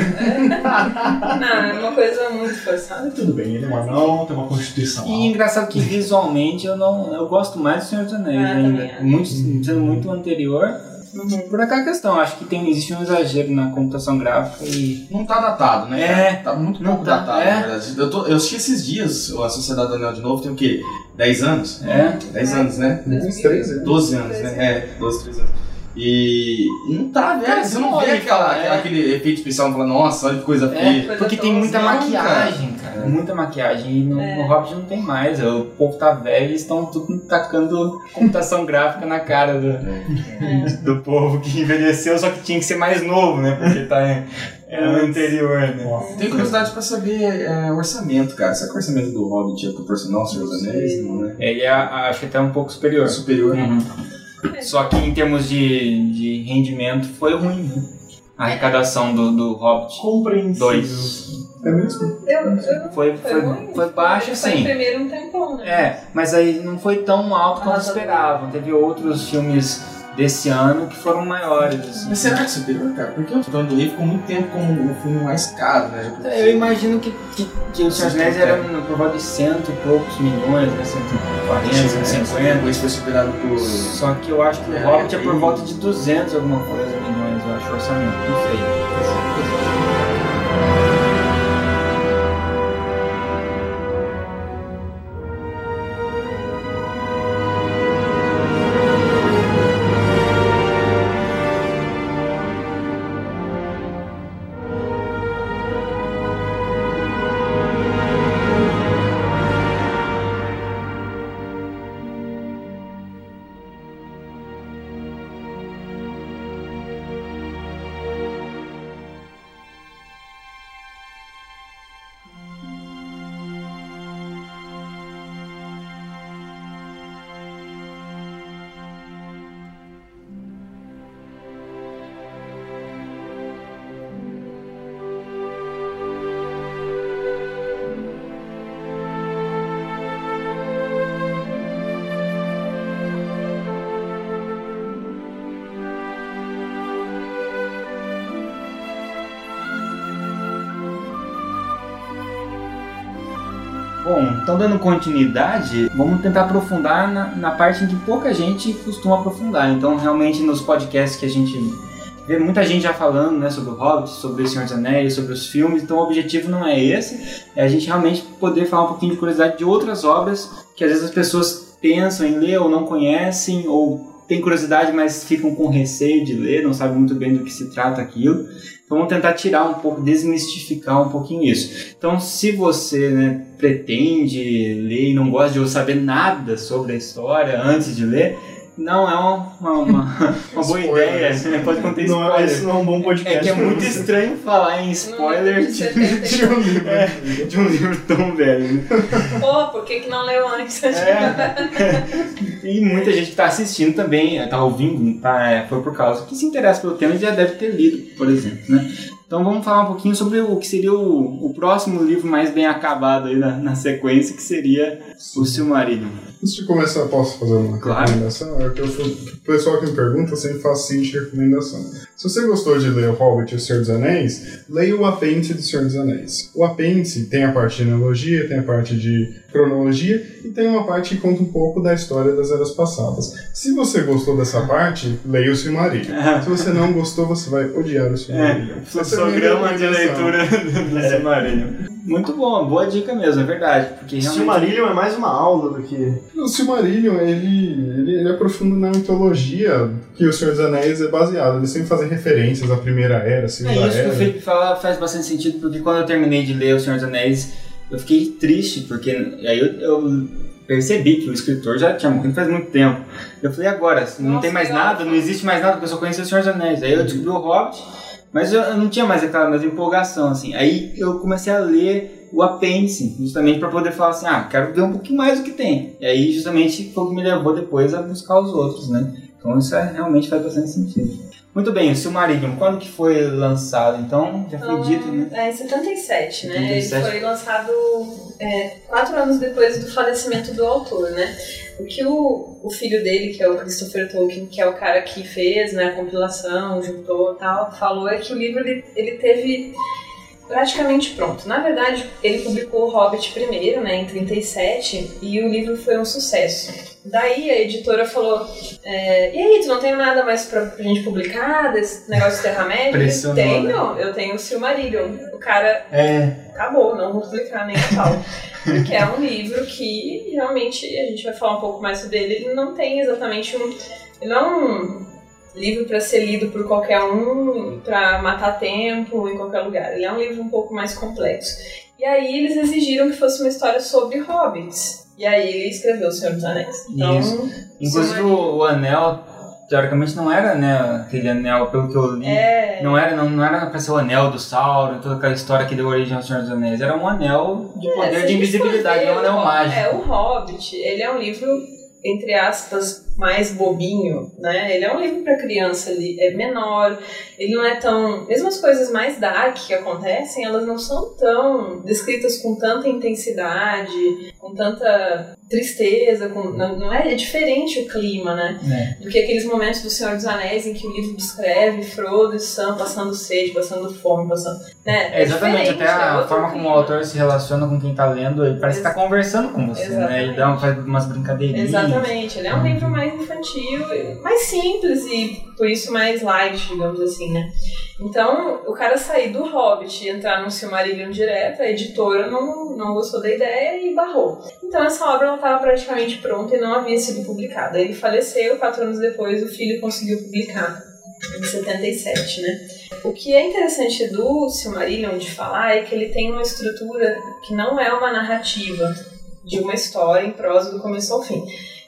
Não, é uma coisa muito forçada. Tudo bem, ele é um anão, tem uma constituição. E engraçado que visualmente eu não. Eu gosto mais do Senhor dos Anéis Ah, ainda. Muito, sendo muito anterior. Uhum. Por aquela questão, acho que tem, existe um exagero na computação gráfica e. Não tá datado, né? É. cara? Tá muito pouco tá, datado, é. na verdade. Eu, tô, eu assisti esses dias a Sociedade do Anel de novo, tem o quê? 10 anos? É. 10 anos, né? Uns três anos. 12 anos, né? É, 12, 13 anos. E não tá, velho. Cara, Você não olha, vê aquela, cara, é. aquele efeito especial e fala, nossa, olha que coisa É, feia. Coisa porque tem muita assim, maquiagem, cara. Muita maquiagem. E no, É. no Hobbit não tem mais. O povo tá velho e estão tudo tacando computação gráfica na cara do, do povo que envelheceu, só que tinha que ser mais novo, né? Porque tá é, é o anterior, né? Tem curiosidade pra saber é, orçamento, cara. Será que o orçamento do Hobbit é proporcional ao Senhor dos Anéis? Não, né? Ele é, acho que até um pouco superior. Superior. Uhum. Só que em termos de, de rendimento foi ruim. né? A arrecadação do, do Hobbit Compreensível. 2 É mesmo? Eu, eu, foi, foi, foi, ruim. foi baixo, Foi em sim. primeiro um tempão, né? É, mas aí não foi tão alto quanto esperavam. Teve outros filmes desse ano que foram maiores. assim. Mas será que é superior, cara? Porque o Torno do Rei ficou muito tempo como o filme mais caro, né? Já Eu imagino que, que, que o Senhor dos Anéis era por volta de cento e poucos milhões, né? Cento, 140, 150. Depois foi superado por. Só que eu acho que o Hobbit é por volta de 200 alguma coisa milhões, eu acho, o orçamento. Não sei. Então dando continuidade, vamos tentar aprofundar na, na parte em que pouca gente costuma aprofundar. Então, realmente, nos podcasts que a gente vê muita gente já falando né, sobre o Hobbit, sobre o Senhor dos Anéis, sobre os filmes, então o objetivo não é esse, é a gente realmente poder falar um pouquinho de curiosidade de outras obras que às vezes as pessoas pensam em ler ou não conhecem, ou têm curiosidade, mas ficam com receio de ler, não sabem muito bem do que se trata aquilo. Então vamos tentar tirar um pouco, desmistificar um pouquinho isso. Então se você né, pretende ler e não gosta de saber nada sobre a história antes de ler, não é uma, uma, uma boa Spoiler. ideia. Né? Pode conter Não, é- spoiler. esse não é um bom podcast. É que é muito estranho falar em spoiler de, de um livro, é, de um livro tão velho. né? Pô, por que, que não leu antes? É. E muita gente que está assistindo também, está ouvindo, tá, é, foi por causa que se interessa pelo tema e já deve ter lido, por exemplo. Né? Então vamos falar um pouquinho sobre o que seria o, o próximo livro mais bem acabado aí na, na sequência, que seria o Silmarillion. Antes de começar, posso fazer uma Claro. recomendação? É que eu, o pessoal que me pergunta, eu sempre faço a seguinte recomendação. Se você gostou de ler O Hobbit e O Senhor dos Anéis, leia o apêndice do Senhor dos Anéis. O apêndice tem a parte de genealogia, tem a parte de cronologia e tem uma parte que conta um pouco da história das eras passadas. Se você gostou dessa parte, leia o Silmarillion. Se você não gostou, você vai odiar o Silmarillion. É a minha Programa de leitura do Silmarillion. Muito bom, boa dica mesmo, é verdade. Porque realmente... Silmarillion é mais uma aula do que. O Silmarillion, ele, ele, ele aprofunda na mitologia que o Senhor dos Anéis é baseado. Ele sempre faz referências à Primeira Era, à Segunda É isso que Era. o Felipe fala faz bastante sentido, porque quando eu terminei de ler O Senhor dos Anéis, eu fiquei triste, porque aí eu, eu percebi que o escritor já tinha morrido faz muito tempo. Eu falei, agora, não Nossa, tem mais nada, não existe mais nada, porque eu só conhecia O Senhor dos Anéis. Aí eu descobri o Hobbit, mas eu, eu não tinha mais aquela mesma empolgação, assim. Aí eu comecei a ler o apêndice, justamente para poder falar assim, ah, quero ver um pouquinho mais do que tem. E aí justamente foi o que me levou depois a buscar os outros, né? Então isso é, realmente faz bastante sentido. Muito bem, o Silmarillion, quando que foi lançado? Então, já foi dito, né? É em 77, né? 77. Ele foi lançado é, quatro anos depois do falecimento do autor, né? O que o, o filho dele, que é o Christopher Tolkien, que é o cara que fez né, a compilação, juntou tal, falou é que o livro ele, ele teve praticamente pronto. Na verdade, ele publicou o Hobbit primeiro, né, em 37, e o livro foi um sucesso. Daí a editora falou: é, E aí, tu não tem nada mais pra, pra gente publicar desse negócio de Terra-média? Tenho, eu tenho o Silmarillion. O cara É, acabou, não vou publicar nem a pau. Porque é um livro que realmente a gente vai falar um pouco mais sobre ele. Ele não tem exatamente um. Ele não é um livro para ser lido por qualquer um, para matar tempo em qualquer lugar. Ele é um livro um pouco mais complexo. E aí eles exigiram que fosse uma história sobre hobbits. E aí ele escreveu O Senhor dos Anéis. Então, Isso. inclusive o, o anel, teoricamente não era, né, aquele anel, pelo que eu li. É. Não era, não, não era pra ser o anel do Sauron, toda aquela história que deu origem ao Senhor dos Anéis. Era um anel de É, poder a de invisibilidade, não um anel mágico. É, o Hobbit, ele é um livro, entre aspas, mais bobinho, né? Ele é um livro para criança, ele é menor, ele não é tão. Mesmo as coisas mais dark que acontecem, elas não são tão descritas com tanta intensidade, com tanta tristeza, com, não, não é, é diferente o clima, né? É. Do que aqueles momentos do Senhor dos Anéis em que o livro descreve Frodo e Sam passando sede, passando fome, passando. Né? É, exatamente, até é a forma como o autor se relaciona com quem tá lendo, ele parece que tá conversando com você, né? Ele dá um, faz umas brincadeirinhas. Exatamente, ele é um livro mais infantil, mais simples e por isso mais light, digamos assim, né? Então, o cara sair do Hobbit e entrar no Silmarillion direto, a editora não, não gostou da ideia e barrou. Então, essa obra estava praticamente pronta e não havia sido publicada. Ele faleceu, quatro anos depois o filho conseguiu publicar, em 77, né? O que é interessante do Silmarillion de falar é que ele tem uma estrutura que não é uma narrativa de uma história em prosa do começo ao fim.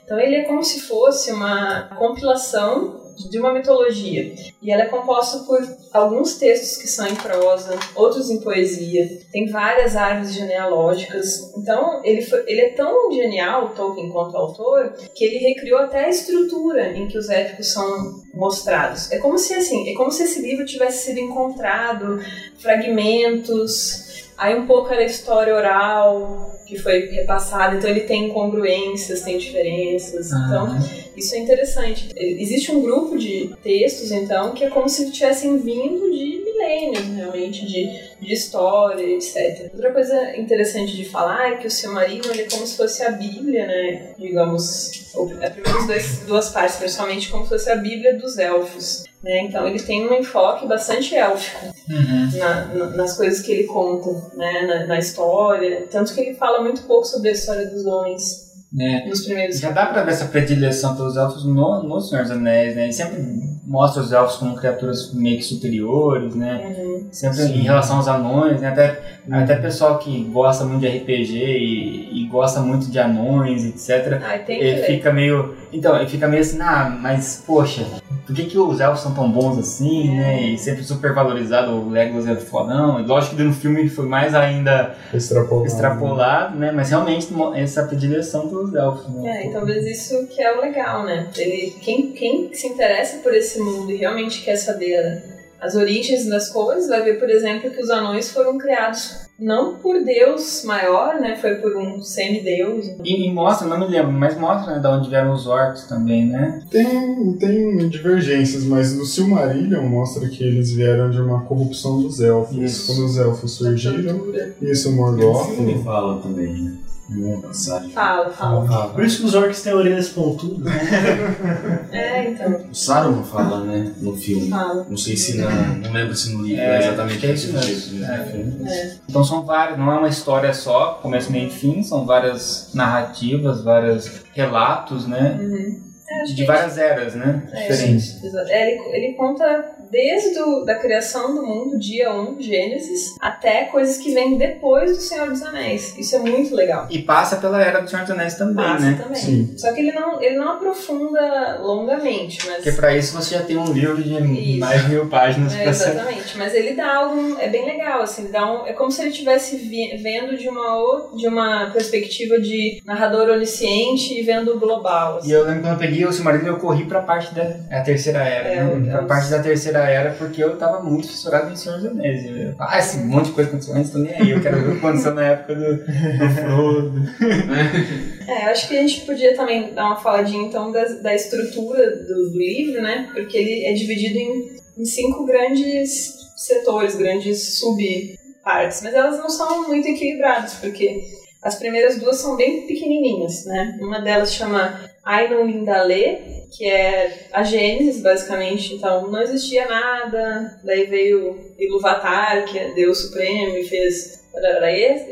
Então ele é como se fosse uma compilação de uma mitologia. E ela é composta por alguns textos que são em prosa, outros em poesia. Tem várias árvores genealógicas. Então ele, foi, ele é tão genial, Tolkien, quanto autor, que ele recriou até a estrutura em que os épicos são mostrados. É como se assim, é como se esse livro tivesse sido encontrado, fragmentos, aí um pouco era história oral que foi repassada, então ele tem incongruências, tem diferenças. Então, isso é interessante. Existe um grupo de textos, então, que é como se tivessem vindo de milênios, realmente, de, de história, etc. Outra coisa interessante de falar é que o Silmarillion ele é como se fosse a Bíblia, né? Digamos, ou, é, primeiras duas partes, principalmente como se fosse a Bíblia dos elfos. Né? Então ele tem um enfoque bastante élfico Uhum. na- na- nas coisas que ele conta, né? na, na história. Tanto que ele fala muito pouco sobre a história dos homens né? nos primeiros Já dá pra ver essa predileção pelos elfos no, no Senhor dos Anéis, né? Sempre mostra os elfos como criaturas meio que superiores, né? Uhum. Sempre em relação aos anões, né? Até, até pessoal que gosta muito de RPG e, e gosta muito de anões, etc. Que Ele fica meio. Então, ele fica meio assim, ah, mas poxa, por que, que os elfos são tão bons assim, né? E sempre super valorizado, o Legolas é fodão. Lógico que no filme ele foi mais ainda Extrapolado. extrapolado, né? Mas realmente essa predileção pelos elfos, né? É, e talvez isso que é o legal, né? Ele, quem, quem se interessa por esse mundo e realmente quer saber as origens das coisas, vai ver, por exemplo, que os anões foram criados não por Deus maior, né? Foi por um semideus. E, e mostra, não me lembro, mas mostra né, de onde vieram os orcs também, né? Tem, tem divergências, mas no Silmarillion mostra que eles vieram de uma corrupção dos elfos. Isso. Quando os elfos surgiram, isso, O Morgoth. filme fala também, né? Uma passagem. Fala, fala. Por isso que os orcs têm orelhas pontudas. É, então, O Saruman fala, né? No filme. fala. Não sei se na. Não lembro se no livro É, é, exatamente é isso mesmo. É. né? filme. É. Então são várias, não é uma história só, começo, meio e fim, são várias narrativas, vários relatos, né? Uhum. É, De várias eras, né? É, Diferentes. É, ele, ele conta desde o, da criação do mundo, dia 1, Gênesis, até coisas que vêm depois do Senhor dos Anéis. Isso é muito legal. E passa pela era do Senhor dos Anéis também, Passa né? também. Sim. Só que ele não, ele não aprofunda longamente, mas. Porque pra isso você já tem um livro de Isso. mais de mil páginas É, pra ser. exatamente, mas ele dá algum. É bem legal, assim, ele dá um, é como se ele estivesse vendo de uma, de uma perspectiva de narrador onisciente e vendo global. assim. E eu lembro quando eu peguei o Silmarillion, eu corri pra parte da é a terceira era, É, né? é Pra parte da terceira era, porque eu tava muito fissurado em Senhor dos Anéis. Eu, ah, esse monte de coisa aconteceu antes, nem aí. Eu quero ver o que aconteceu na época do, do Frodo. É, eu acho que a gente podia também dar uma faladinha então da, da estrutura do, do livro, né? Porque ele é dividido em, em cinco grandes setores, grandes subpartes, mas elas não são muito equilibradas, porque as primeiras duas são bem pequenininhas, né? Uma delas chama Ainun Lindale, que é a Gênesis, basicamente. Então, não existia nada, daí veio Ilúvatar, que é Deus Supremo, e fez...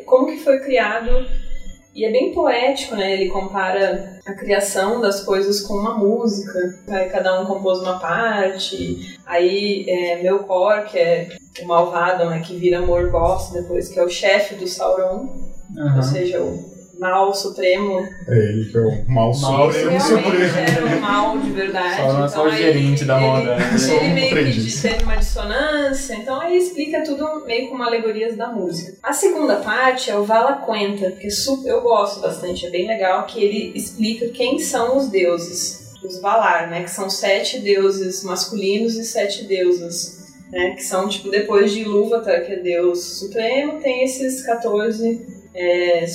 Como que foi criado e é bem poético, né? Ele compara a criação das coisas com uma música. Aí cada um compôs uma parte. Aí é, Melkor, que é o malvado, né? Que vira Morgoth depois, que é o chefe do Sauron. Ou seja, o mal supremo. É ele que é o mal Esse supremo. realmente era o mal de verdade. Sauron é só o aí gerente da ele- moda. né? Só ele um meio que teve uma dissonância, então aí explica tudo meio como alegorias da música. A segunda parte é o Vala Quenta, que é eu gosto bastante, é bem legal, que ele explica quem são os deuses. os Valar, né? Que são sete deuses masculinos e sete deusas. Né, que são, tipo, depois de Ilúvatar, que é Deus Supremo, tem esses 14 é,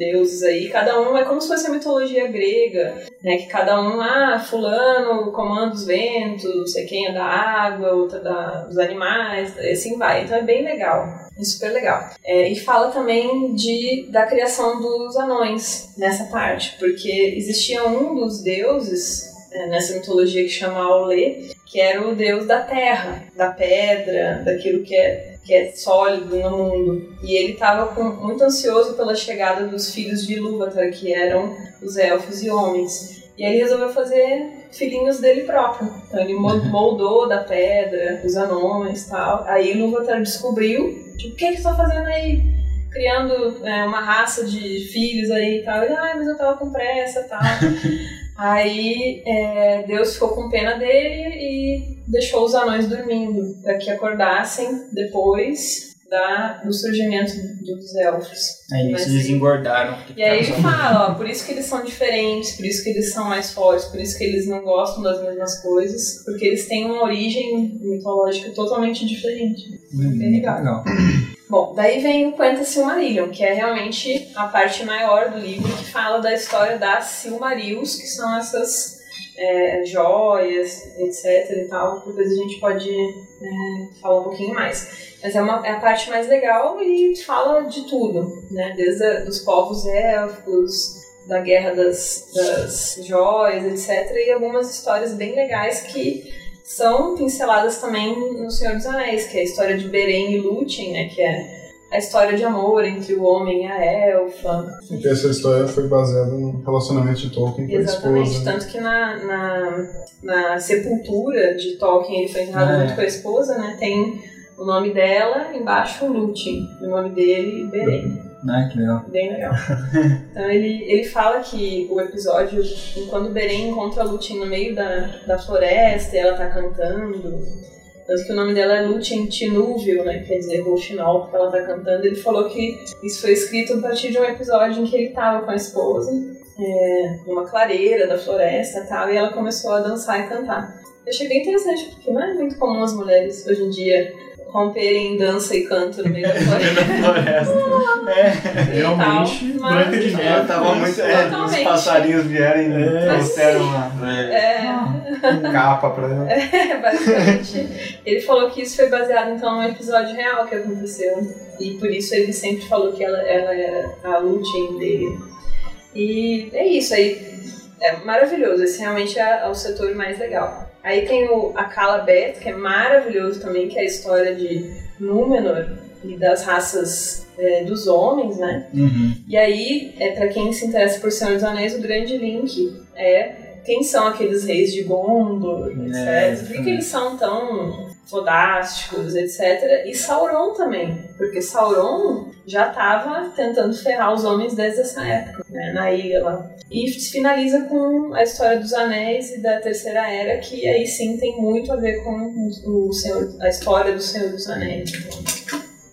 subdeuses aí. Cada um é como se fosse a mitologia grega, né? Que cada um, ah, fulano comanda os ventos, não sei quem é da água, outra da, dos animais, assim vai. Então é bem legal. É super legal. É, e fala também de, da criação dos anões nessa parte, porque existia um dos deuses é, nessa mitologia que chama Aulê, que era o deus da terra, da pedra, daquilo que é, que é sólido no mundo. E ele estava muito ansioso pela chegada dos filhos de Ilúvatar, que eram os elfos e homens. E aí ele resolveu fazer filhinhos dele próprio. Então ele moldou da pedra os anões e tal. Aí Ilúvatar descobriu, tipo, o que, que você tá fazendo aí? Criando é, uma raça de filhos aí e tal. Ele, ah, mas eu tava com pressa e tal. Aí é, Deus ficou com pena dele e deixou os anões dormindo para que acordassem depois da, do surgimento dos elfos. Aí Mas, eles engordaram. E aí ele fala, ó, por isso que eles são diferentes, por isso que eles são mais fortes, por isso que eles não gostam das mesmas coisas, porque eles têm uma origem mitológica totalmente diferente. Bem legal. Legal. Bom, daí vem o Quenta Silmarillion, que é realmente a parte maior do livro que fala da história das Silmarils, que são essas é, joias, etc e tal. Depois a gente pode é, falar um pouquinho mais. Mas é, uma, é a parte mais legal e fala de tudo, né? Desde a, dos povos élficos, da guerra das, das joias, etc. E algumas histórias bem legais que são pinceladas também no Senhor dos Anéis, que é a história de Beren e Lúthien, né? Que é a história de amor entre o homem e a elfa. Porque essa história foi baseada no relacionamento de Tolkien com a Exatamente, esposa. né? tanto que na, na, na sepultura de Tolkien, ele foi enterrado é. junto com a esposa, né? Tem o nome dela, embaixo Lúthien, e o nome dele, Beren. Ah, que legal. Bem legal. Então ele, ele fala que o episódio, quando Beren encontra a Lúthien no meio da, da floresta e ela tá cantando, tanto que o nome dela é Lúthien Tinúvil, né, quer dizer rouxinol, porque ela tá cantando, ele falou que isso foi escrito a partir de um episódio em que ele tava com a esposa, é, numa clareira da floresta e tal, e ela começou a dançar e cantar. Eu achei bem interessante, porque não é muito comum as mulheres hoje em dia romperem em dança e canto no meio da floresta. É, realmente, tal, mas- Branca de Neve. Tava muito- é, Totalmente. os passarinhos vierem e Mas trouxeram sim. uma É, capa pra ela. basicamente. Ele falou que isso foi baseado então num episódio real que aconteceu. E por isso ele sempre falou que ela, ela era a Lúthien dele. E é isso aí. É maravilhoso. Esse realmente é, é o setor mais legal. Aí tem o Akalabeth, que é maravilhoso também, que é a história de Númenor e das raças é, dos homens, né? Uhum. E aí, é, para quem se interessa por Senhor dos Anéis, o grande link é quem são aqueles reis de Gondor, É, etc. Por que eles são tão fodásticos, etc. E Sauron também, porque Sauron já estava tentando ferrar os homens desde essa época, né, na ilha lá. E finaliza com a história dos anéis e da Terceira Era, que aí sim tem muito a ver com o Senhor, a história do Senhor dos Anéis.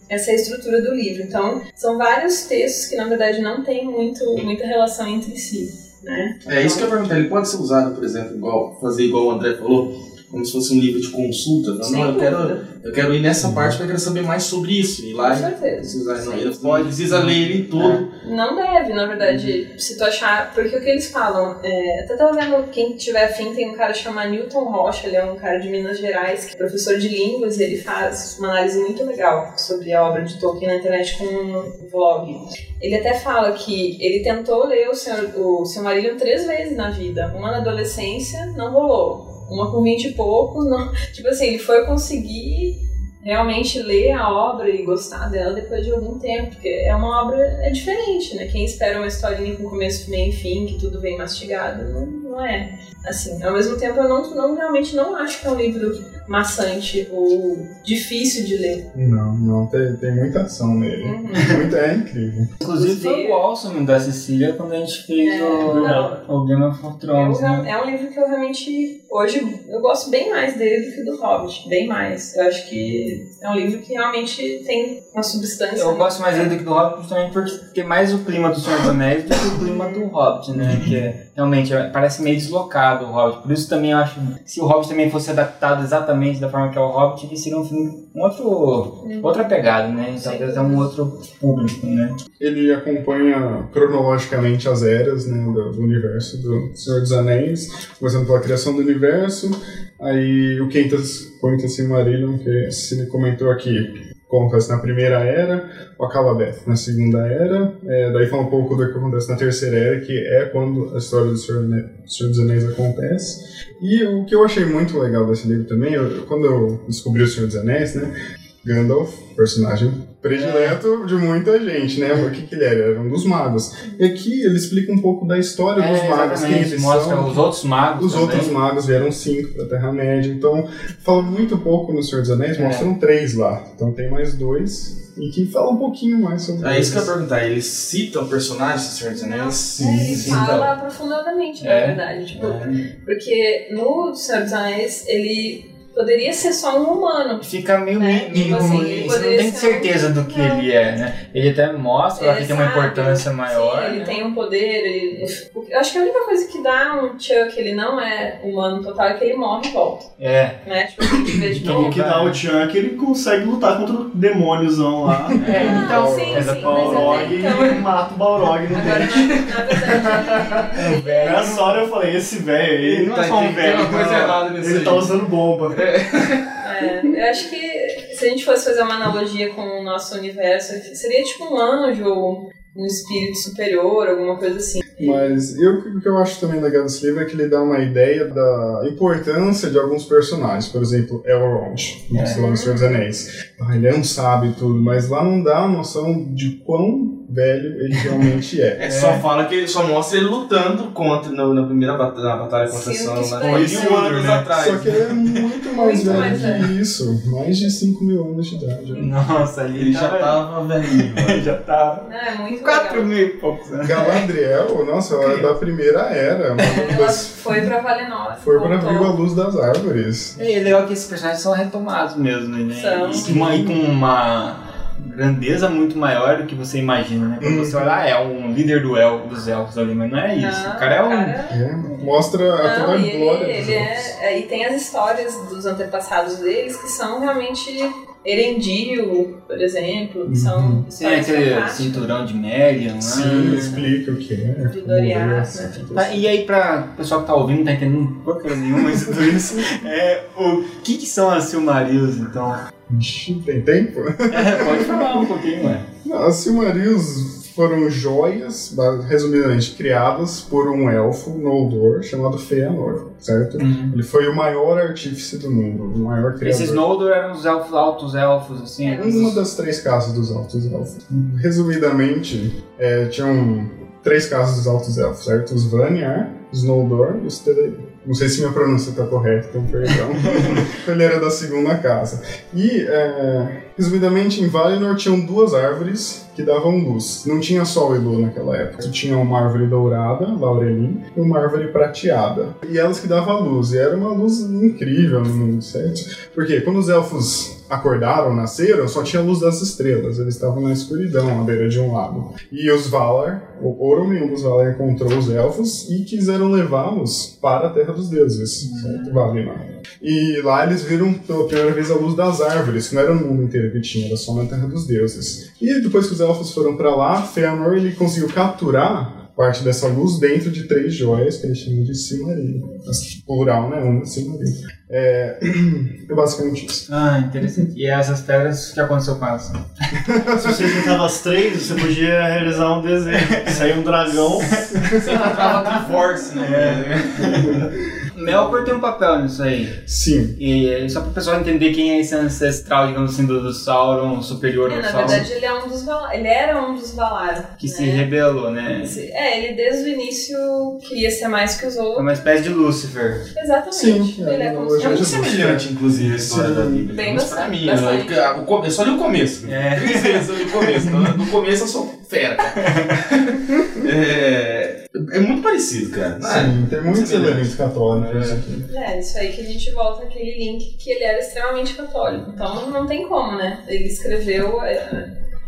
Essa é a estrutura do livro. Então, são vários textos que, na verdade, não têm muito, muita relação entre si. Né? É isso que eu ia perguntar. Ele pode ser usado, por exemplo, igual, fazer igual o André falou, como se fosse um livro de consulta. Não, não, eu quero, eu quero ir nessa parte porque eu quero saber mais sobre isso. E lá Com certeza. precisa, não, pode, precisa ler ele todo. Não deve, na verdade, se tu achar. Porque o que eles falam, é, até tava vendo, quem tiver afim, tem um cara chamado Newton Rocha, ele é um cara de Minas Gerais, que é professor de línguas, e ele faz uma análise muito legal sobre a obra de Tolkien na internet com um vlog. Ele até fala que ele tentou ler o Senhor, o Silmarillion três vezes na vida. Uma na adolescência, não rolou. Uma com 20 e poucos, não. Tipo assim, ele foi conseguir realmente ler a obra e gostar dela depois de algum tempo, porque é uma obra é diferente, né? Quem espera uma historinha com começo, meio e fim, que tudo vem mastigado, não, não é assim. Ao mesmo tempo, eu não, não realmente não acho que é um livro maçante ou difícil de ler. Não, não, tem, tem muita ação nele. Uhum. Muita, é incrível. Inclusive foi o Awesome da Cecília quando a gente fez É, o, não. o Game of Thrones, Eu- né? é um livro que eu realmente hoje eu gosto bem mais dele do que do Hobbit, bem mais. Eu acho que é um livro que realmente tem uma substância. Eu gosto mais dele do que do Hobbit justamente porque tem mais o clima do Senhor dos Anéis do que o clima do Hobbit, né? Que é, realmente é- parece meio deslocado o Hobbit. Por isso também eu acho que se o Hobbit também fosse adaptado exatamente da forma que é o Hobbit, ele seria um filme com outro, outra pegada, né? Talvez é um outro público, né? Ele acompanha cronologicamente as eras né, do, do universo do Senhor dos Anéis, começando pela criação do universo. Aí o Quintas Quintas Silmarillion, que Cine comentou aqui, acontece na primeira era, o Akababeth na segunda era, é, daí fala um pouco do que acontece na terceira era, que é quando a história do Senhor, Ane- Senhor dos Anéis acontece. E o que eu achei muito legal desse livro também, eu- quando eu descobri o Senhor dos Anéis, né, Gandalf, personagem predileto de muita gente, né? O que, que ele era? Era um dos magos. E aqui ele explica um pouco da história dos É, magos, quem eles mostra são. os outros magos Os também. outros magos vieram cinco para a Terra-média. Então, fala muito pouco no Senhor dos Anéis, É. mostram três lá. Então tem mais dois. E que fala um pouquinho mais sobre É isso que eu ia perguntar. Eles citam personagens do Senhor dos Anéis? É, ele Citam. fala aprofundadamente, na É. verdade. Tipo, É. Porque no Senhor dos Anéis, ele poderia ser só um humano. Fica meio É, meio- tipo assim, ele você não tem certeza do que Não. ele é, né? Ele até mostra Ele que tem uma importância maior. Sim, ele né? tem um poder. Ele... Eu acho que a única coisa que dá um Chuck, ele não é humano total, é que ele morre e volta. É. Né? Tipo, de Então, o que dá o é que ele consegue lutar contra o demôniozão lá. É, Não, então, sim, essa sim, Balrog mas até e então. mata o Balrog no Agora, dente. na, na verdade, Nessa hora eu falei, esse velho aí, ele não é só um tem- tem velho. uma coisa errada nisso Ele aí. tá usando bomba. é, eu acho que se a gente fosse fazer uma analogia com o nosso universo, seria tipo um anjo ou um espírito superior, alguma coisa assim. Mas eu, o que eu acho também legal desse livro é que ele dá uma ideia da importância de alguns personagens. Por exemplo, Elrond, no É. Senhor dos Anéis. Ah, ele é um sábio e tudo, mas lá não dá a noção de quão velho ele realmente é. É, só fala que ele só mostra ele lutando contra na, na primeira batalha, na batalha contra daí. mil anos né? atrás. Só que ele é muito mais Muito velho mais que velho. isso. Mais de 5 mil anos de idade. Nossa, ali Ele já tava velhinho. Ele já tá. É muito 4 legal. mil e poucos anos. Galadriel, nossa, ela é da primeira era. Ela foi pra Valinor. foi pra. Viu a Luz das Árvores. É, e é legal que esses personagens são retomados mesmo, né? São. E e com uma grandeza muito maior do que você imagina, né? Quando você olha, ah, é um líder do el, dos elfos ali, mas não é isso. Não, o cara é um. É, mostra a toda Não, a ele, glória dos ele é, é, E tem as histórias dos antepassados deles que são realmente Erendil, por exemplo, que são Uhum. Sim, histórias aquele cinturão de Melian, né? Sim, explica o que é. De Doriath, né? Tá, e aí, pra o pessoal que tá ouvindo, não tá entendendo porcaria nenhuma isso tudo isso, é, o que que são as Silmarils, então? Tem tempo? É, pode falar um pouquinho, ué. Não, as Silmarils foram joias, resumidamente, criadas por um elfo, Noldor, chamado Feanor, certo? Ele foi o maior artífice do mundo, o maior criador. Esses Noldor eram os elfos, altos elfos, assim. É. Uma das três casas dos Altos Elfos. Resumidamente, é, tinham três casas dos Altos Elfos, certo? Os Vanyar, os Noldor e os Teleri. Não sei se minha pronúncia está correta, então perdão. Ele era da segunda casa. E, é, resumidamente, em Valinor tinham duas árvores que davam luz. Não tinha sol e lua naquela época. Tinha uma árvore dourada, Laurelin, e uma árvore prateada. E elas que davam luz. E era uma luz incrível no mundo, certo? Porque quando os elfos acordaram, nasceram, só tinha luz das estrelas. Eles estavam na escuridão, à beira de um lago. E os Valar, o Orome, um dos Valar, encontrou os elfos e quiseram levá-los para a Terra dos Deuses, certo? Valinor. E lá eles viram pela primeira vez a luz das árvores, que não era no mundo inteiro que tinha, era só na Terra dos Deuses. E depois que os elfos foram para lá, Feanor ele conseguiu capturar parte dessa luz dentro de três joias que eles chamam de Silmaril. Plural, né? Uma Silmaril. É, é basicamente isso. Ah, interessante. E essas pedras, o que aconteceu com elas? Se você juntava as três, você podia realizar um desenho. Sair um dragão. Você encontrava Triforce, né? Melkor tem um papel nisso aí. Sim. E só para o pessoal entender quem é esse ancestral, digamos assim, do, do Sauron, superior É, ao na Sauron, verdade, ele é um dos Valar. Ele era um dos Valar. que né? se rebelou, né? É, ele desde o início queria ser mais que os É outros. uma espécie de Lúcifer. Exatamente. Sim, ele é é, como É muito semelhante, inclusive, a história Sim. da Bíblia. Bem Mas bastante, pra mim, bastante. né, o co- eu só li o começo. É. Três vezes eu li o começo. Então, no começo eu sou fera, cara. É, é muito parecido, cara. não é? Sim, tem muitos elementos católicos É. aqui. É, isso aí que a gente volta naquele link que ele era extremamente católico. Então não tem como, né? Ele escreveu a,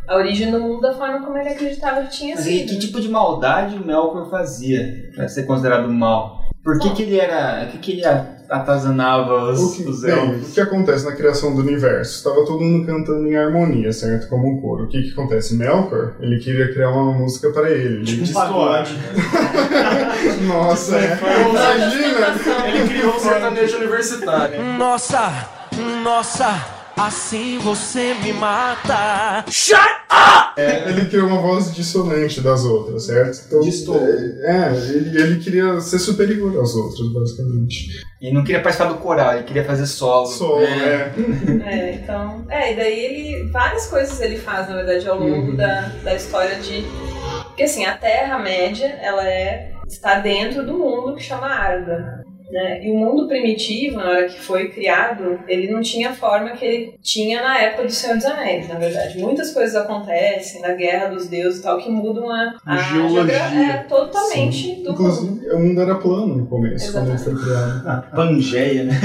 a origem do mundo da forma como ele acreditava que tinha Mas e sido. que tipo de maldade o Melkor fazia pra ser considerado mal? Por que, que ele era. O que, que ele atazanava os, O que, os bem, elfos? o que acontece na criação do universo? Estava todo mundo cantando em harmonia, certo? Como um coro. O que, que acontece? Melkor, ele queria criar uma música para ele. Ele Tipo um disse- pagode. Nossa, é. Imagina! Ele criou um sertanejo universitário. Nossa, nossa, assim você me mata. Ele criou uma voz dissonante das outras, certo? Então, Distou. É, ele, ele queria ser superior aos outros, basicamente. Ele não queria participar do coral, ele queria fazer solo. Só, é. É, então. É, e daí ele. Várias coisas ele faz, na verdade, ao longo Uhum. da, da história de. Porque assim, a Terra-média, ela é. está dentro do mundo que chama Arda. Né? E o mundo primitivo, na hora que foi criado, ele não tinha a forma que ele tinha na época do Senhor dos Anéis, na verdade. Muitas coisas acontecem na Guerra dos Deuses e tal, que mudam a, a Geologia. É, totalmente do mundo. Inclusive, o mundo era plano no começo, quando ele foi criado. Ah, Pangeia, né?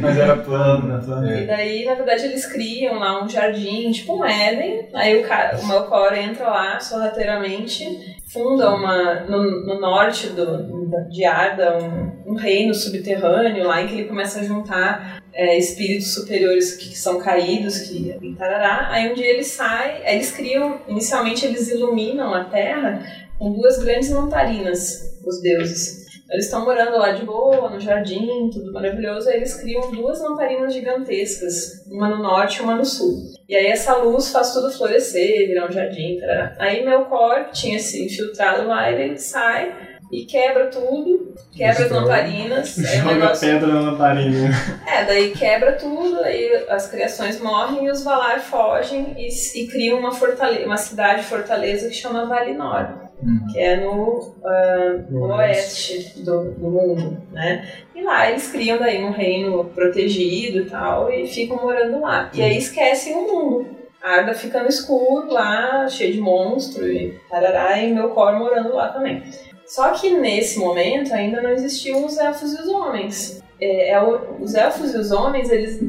Mas era plano, né? Plano. E daí, na verdade, eles criam lá um jardim, tipo um Éden. Aí o, cara, o Melkor entra lá sorrateiramente, funda uma, no, no norte do, de Arda um, um reino subterrâneo lá em que ele começa a juntar é, espíritos superiores que, são caídos, que tarará. Aí um dia ele sai, eles criam, inicialmente eles iluminam a terra com duas grandes lamparinas, os deuses. Eles estão morando lá de boa, no jardim, tudo maravilhoso. Aí eles criam duas lamparinas gigantescas, uma no norte e uma no sul. E aí essa luz faz tudo florescer, virar um jardim, tarará. Aí Melkor, que tinha se infiltrado lá, ele sai e quebra tudo, quebra as Destrói. lamparinas. O Joga negócio... pedra na lamparina. É, daí quebra tudo, aí as criações morrem e os Valar fogem e, e criam uma, fortale uma cidade fortaleza que chama Valinor, que é no, ah, no oeste do, do mundo, né? E lá eles criam daí um reino protegido e tal e ficam morando lá. E aí esquecem o mundo. Arda fica no escuro lá, cheio de monstro e tarará, e Melkor morando lá também. Só que nesse momento ainda não existiam os elfos e os homens. É, é os elfos e os homens, eles,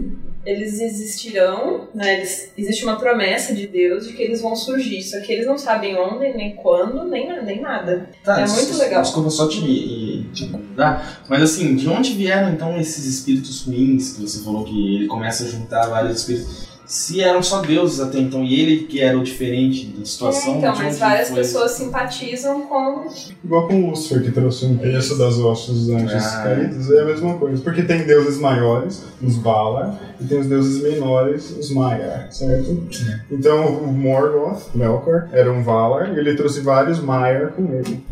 eles existirão, né? Eles, existe uma promessa de Deus de que eles vão surgir, só que eles não sabem onde, nem quando, nem, nem nada. Tá, É muito legal. Desculpa só te, te incomodar, mas assim, de onde vieram então esses espíritos ruins que você falou que ele começa a juntar vários espíritos? Se eram só deuses até então e ele que era o diferente da situação. É, então, de mas várias foi? pessoas simpatizam com. Igual com Lúcifer, que trouxe um terço das ossos dos anjos Ah. caídos, é a mesma coisa. Porque tem deuses maiores, os Valar, e tem os deuses menores, os Maiar, certo? Então o Morgoth, Melkor, era um Valar, e ele trouxe vários Maiar com ele.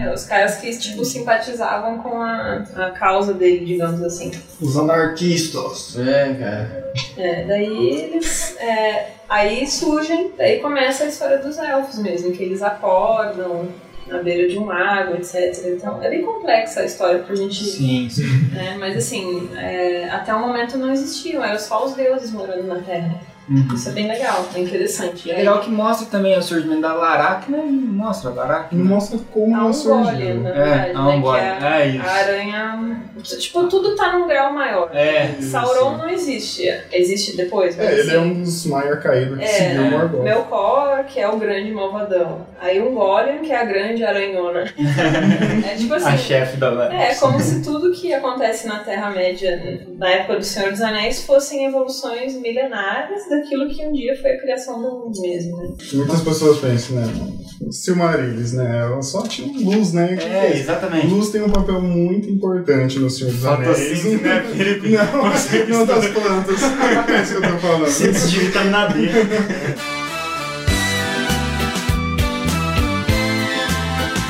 É, os caras que tipo, simpatizavam com a, a causa dele, digamos assim. Os anarquistas. É, cara. É, daí eles. é, aí surgem, daí começa a história dos elfos mesmo, que eles acordam na beira de um lago, etc. Então é bem complexa a história pra gente. Sim, sim. né, mas assim, é, até o momento não existiam, eram só os deuses morando na Terra. Uhum. Isso é bem legal, é interessante. E é legal que mostra também o surgimento da Laracna e mostra a Laracna. Não mostra como A ela surgiu. na É, verdade, a né? Que é a, é isso. a aranha. Tipo, tudo tá num grau maior. É. Sauron não existe. Existe depois, mas É, ele assim, é um dos Maiar caídos que É, seguiu o Morgoth. Melkor, que é o grande malvadão. Aí um Golian, que é a grande aranhona. é tipo assim. A chefe da Laracna. É, como se tudo que acontece na Terra-média na época do Senhor dos Anéis fossem evoluções milenárias daquilo que um dia foi a criação do mundo mesmo, né? Muitas pessoas pensam, né? Silmarils, né? Ela só tinha luz, né? Que É, que exatamente. Luz tem um papel muito importante no Senhor dos Anéis. Né, Felipe? Não, não das plantas. É isso que eu tô falando. Síntese de vitamina D.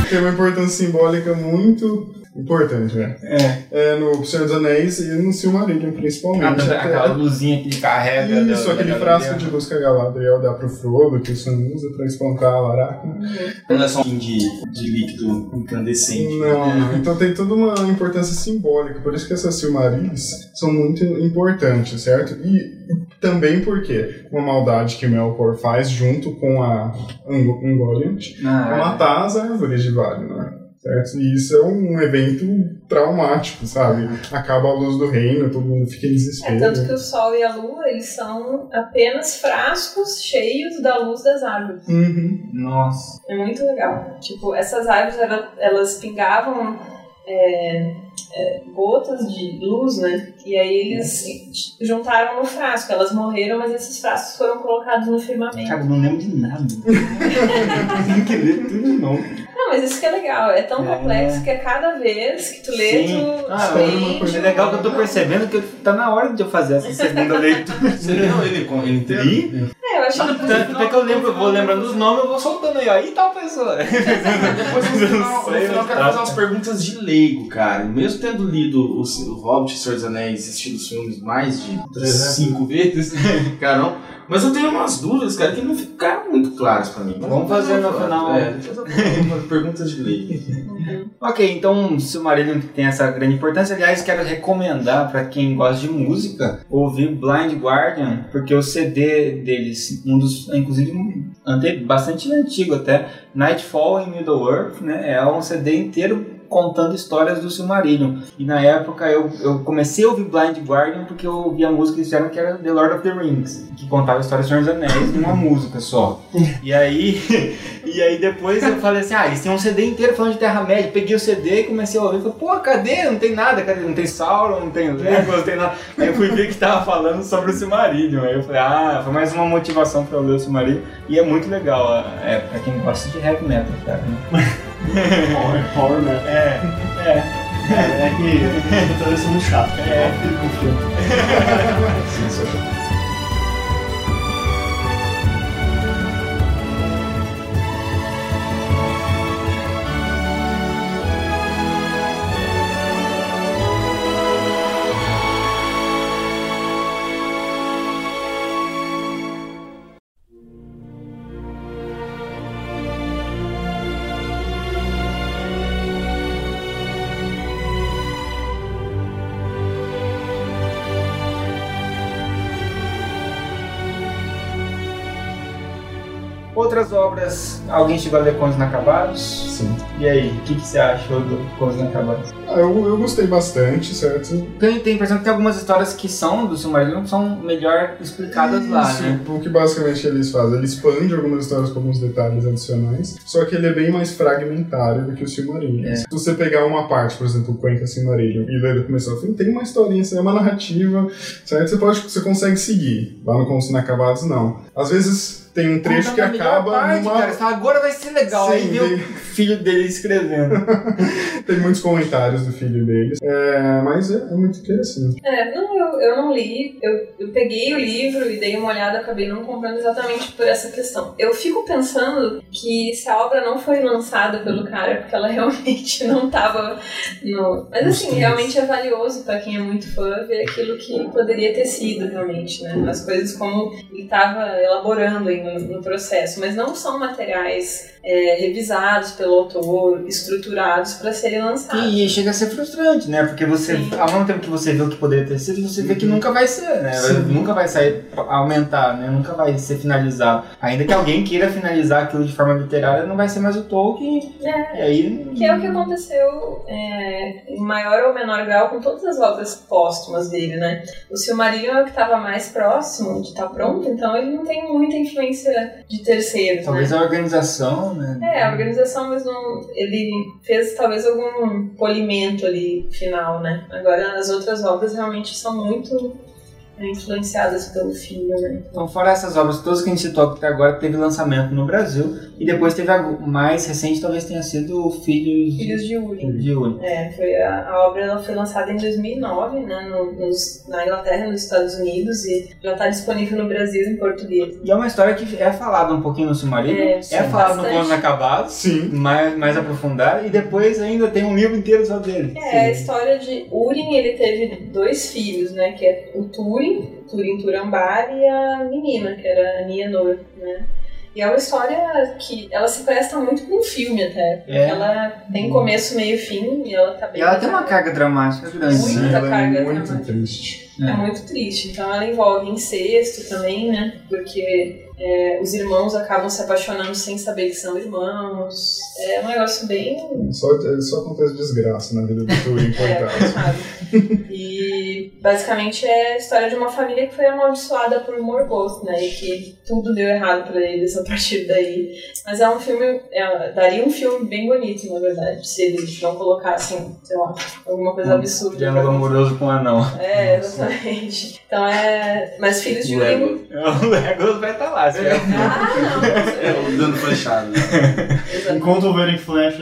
Tem uma importância simbólica muito importante, né? É. É no Senhor dos Anéis e no Silmarillion, principalmente. Ah, Até- aquela luzinha que ele carrega. Isso, da- aquele da frasco de luz que a Galadriel dá pro Frodo, que o Sam usa pra espantar a Laracna. Não é só um de, de líquido incandescente. Não, não. Então tem toda uma importância simbólica. Por isso que essas Silmarils são muito importantes, certo? E também porque uma maldade que Melkor faz junto com a Ung- Ungoliant é Ah, matar as árvores de Valinor. Certo? E isso é um evento traumático, sabe? Acaba a luz do reino, todo mundo fica em É desespero. tanto que o Sol e a Lua, eles são apenas frascos cheios da luz das árvores. Uhum. Nossa. É muito legal. Tipo, essas árvores, elas pingavam é, é, gotas de luz, né? E aí eles juntaram no frasco. Elas morreram, mas esses frascos foram colocados no firmamento. Cara, eu não lembro de nada. Que ler tudo novo. Não, mas isso que é legal. É tão É. complexo que a cada vez que tu lê, Sim. tu Ah, é legal que eu tô percebendo que tá na hora de eu fazer essa segunda leitura. Você leu ele com ele inteiro? Tanto até que eu lembro, vou lembrando dos nomes, eu vou soltando aí, ó. Aí tal pessoa. Depois no final, no sei, final eu quero tá. fazer umas perguntas de leigo, cara. Mesmo tendo lido o, o Hobbit Senhor dos Anéis, assistido os filmes mais de cinco vezes, caramba. Mas eu tenho umas dúvidas, cara, que não ficaram muito claras pra mim. Vamos fazer no final. É, perguntas de leigo. Ok, então Silmarillion tem essa grande importância. Aliás, quero recomendar para quem gosta de música ouvir Blind Guardian, porque o CD deles, um dos, inclusive um ante- bastante antigo até, Nightfall in Middle Earth, né? É um CD inteiro contando histórias do Silmarillion. E na época eu, eu comecei a ouvir Blind Guardian porque eu ouvi a música que fizeram que era The Lord of the Rings, que contava a história do Senhor dos Anéis numa música só. E aí, e aí depois eu falei assim, ah, eles têm um CD inteiro falando de Terra-média. Peguei o CD e comecei a ouvir. Falei, pô, cadê? Não tem nada, cadê? Não tem Sauron, não tem Legolas, não tem nada. Aí eu fui ver que tava falando sobre o Silmarillion. Aí eu falei, ah, foi mais uma motivação pra eu ler o Silmarillion. E é muito legal, é pra quem gosta de heavy metal, cara. Power, power né? É, é. É que eu tô sendo chato, cara. É, filho obras, alguém chegou a ler Contos Inacabados? Sim. E aí, o que, que você achou do Contos Inacabados? Ah, eu, eu gostei bastante, certo? Tem, tem a impressão que tem algumas histórias que são do Silmarillion que são melhor explicadas lá, Isso, né? O que basicamente eles fazem? Ele expande algumas histórias com alguns detalhes adicionais, só que ele é bem mais fragmentário do que o Silmarillion. É. Se você pegar uma parte, por exemplo, o Cuenca Silmarillion, e ler do começo ao fim, tem uma historinha, assim, é uma narrativa, certo? Você, pode, você consegue seguir. Lá no Contos Inacabados, não. Às vezes tem um trecho que acaba parte, numa... cara, agora vai ser legal. Sim, aí vê o filho dele escrevendo. tem muitos comentários do filho deles. É, mas é, é muito interessante. É, não, eu, eu não li, eu, eu peguei o livro e dei uma olhada, acabei não comprando exatamente por essa questão. Eu fico pensando que se a obra não foi lançada pelo cara, porque ela realmente não estava no. Mas assim, realmente é valioso para quem é muito fã ver aquilo que poderia ter sido realmente, né? As coisas como ele estava elaborando aí no, processo, mas não são materiais é, revisados pelo autor, estruturados para serem lançados. E, chega a ser frustrante, né? Porque você, Sim. ao mesmo tempo que você vê o que poderia ter sido, você vê que nunca vai ser, né? Sim. Nunca vai sair, aumentar, né? Nunca vai ser finalizado. Ainda que alguém queira finalizar aquilo de forma literária, não vai ser mais o Tolkien. É. E aí. Que é o que aconteceu é, em maior ou menor grau com todas as obras póstumas dele, né? O Silmarillion é o que estava mais próximo de estar pronto, então ele não tem muita influência de terceiros, Talvez né? a organização, né? É, a organização, mas não, ele fez talvez algum polimento ali final, né? Agora as outras obras realmente são muito influenciadas pelo filho, né? Então, fora essas obras todas que a gente citou até agora, teve lançamento no Brasil. E depois teve a mais recente, talvez tenha sido o Filhos, Filhos de Urim. de Uri. É, foi a, a obra ela foi lançada em 2009, né, no, nos- na Inglaterra e nos Estados Unidos e já está disponível no Brasil em português. E é uma história que é falada um pouquinho no Silmarillion, É, é, sim, falado no bastante. Contos Inacabados, Sim. mais, mais aprofundado, e depois ainda tem um livro inteiro só dele. É, a história de Urim, ele teve dois filhos, né, que é o Turin, Turambar e a menina, que era a Nienor, né. E é uma história que ela se presta muito para um filme até, É. ela tem começo, meio e fim e ela tá bem... E ela tem uma carga dramática grande, Muita né? Ela é carga muito dramática. triste. É muito triste. Então ela envolve incesto também, né? Porque é, os irmãos acabam se apaixonando sem saber que são irmãos. É um negócio bem. Só, só acontece desgraça na vida do Turing, É, coitado. sabe? E basicamente é a história de uma família que foi amaldiçoada por Morgoth, né? E que tudo deu errado pra eles a partir daí. Mas é um filme, é, daria um filme bem bonito, na verdade, se eles não colocassem, sei lá, alguma coisa absurda. Triângulo amoroso com um anão. É, exatamente. Então é. Mas Filhos de Urim. O Legolas vai estar lá, você vai- Ah, não. É, o dando flechado. Enquanto houverem flechas,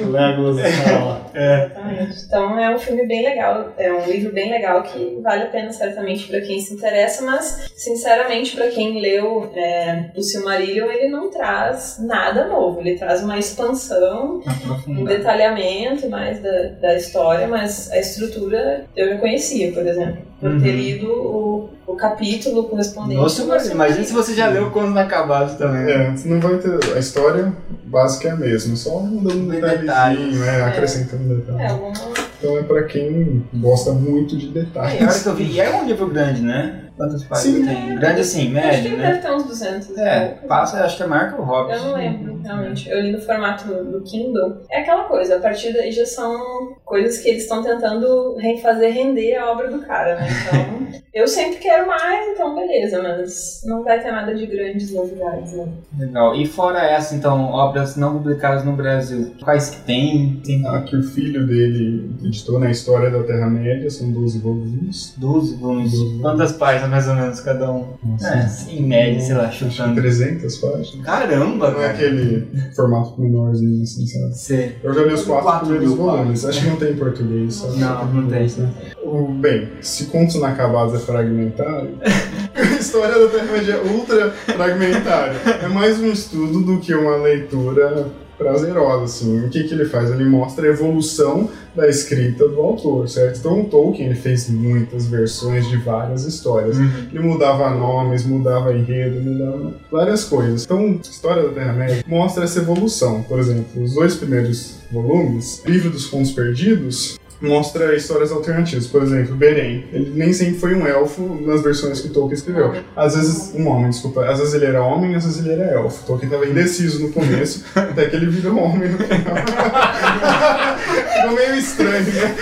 o Legolas está lá. Exatamente. Então é um filme bem legal, é um livro bem legal que vale a pena certamente para quem se interessa, mas sinceramente para quem leu é, o Silmarillion ele não traz nada novo, ele traz uma expansão, um detalhamento mais da, da história, mas a estrutura eu já conhecia, por exemplo, por ter Uhum. lido o, o capítulo correspondente. Nossa, ao mas imagina se você já leu Contos Inacabados também. né? É, você não vai ter. A história básica é a mesma, só mudando um detalhezinho, né? Acrescentando detalhes. É, alguma... Então é pra quem gosta muito de É, detalhes. que eu vi, e é um livro grande, né? Quantas páginas Sim. tem? Grande assim, Acho que médio, ele né? deve ter uns 200. É, né? passa, acho que é marca o Hobbit. Eu não lembro, realmente. Eu li no formato do Kindle. É aquela coisa, a partir daí já são coisas que eles estão tentando fazer render a obra do cara, né? Então, eu sempre quero mais, então beleza, mas não vai ter nada de grandes novidades, né? Legal. E fora essa, então, obras não publicadas no Brasil, quais que tem? Tem Aqui o filho dele editou na História da Terra-média, são 12 volumes. 12 volumes. 12. Quantas páginas mais ou menos cada um? É, em média, sei lá, chutando. 300 páginas. Caramba, Não é cara. aquele formato menorzinho assim, sabe? Você... Eu já li os quatro, Quatro primeiros volumes. Acho que não tem em português. Só Não, não tem. Né? O, bem, se Contos Inacabados é fragmentário, a história da Terra-média é ultra fragmentária. É mais um estudo do que uma leitura prazerosa, assim. O que, que ele faz? Ele mostra a evolução da escrita do autor, certo? Então o Tolkien ele fez muitas versões de várias histórias. Ele mudava nomes, mudava enredo, mudava várias coisas. Então, a História da Terra-média mostra essa evolução. Por exemplo, os dois primeiros volumes, Livro dos Contos Perdidos, mostra histórias alternativas. Por exemplo, Beren. Ele nem sempre foi um elfo nas versões que Tolkien escreveu. Às vezes, um homem, desculpa. Às vezes ele era homem, às vezes ele era elfo. Tolkien estava indeciso no começo, até que ele virou homem no final. Ficou meio estranho, né?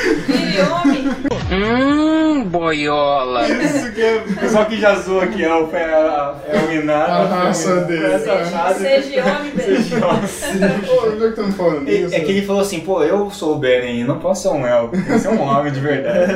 Homem! Hum, boiola. Isso que é, o pessoal que já zoa aqui é o, é o Minado. A raça dele. Essa raça. Seja homem. Pô, já que estamos falando É disso. é que ele falou assim, pô, eu sou o Beren, eu não posso ser um elfo, tem que ser um homem de verdade.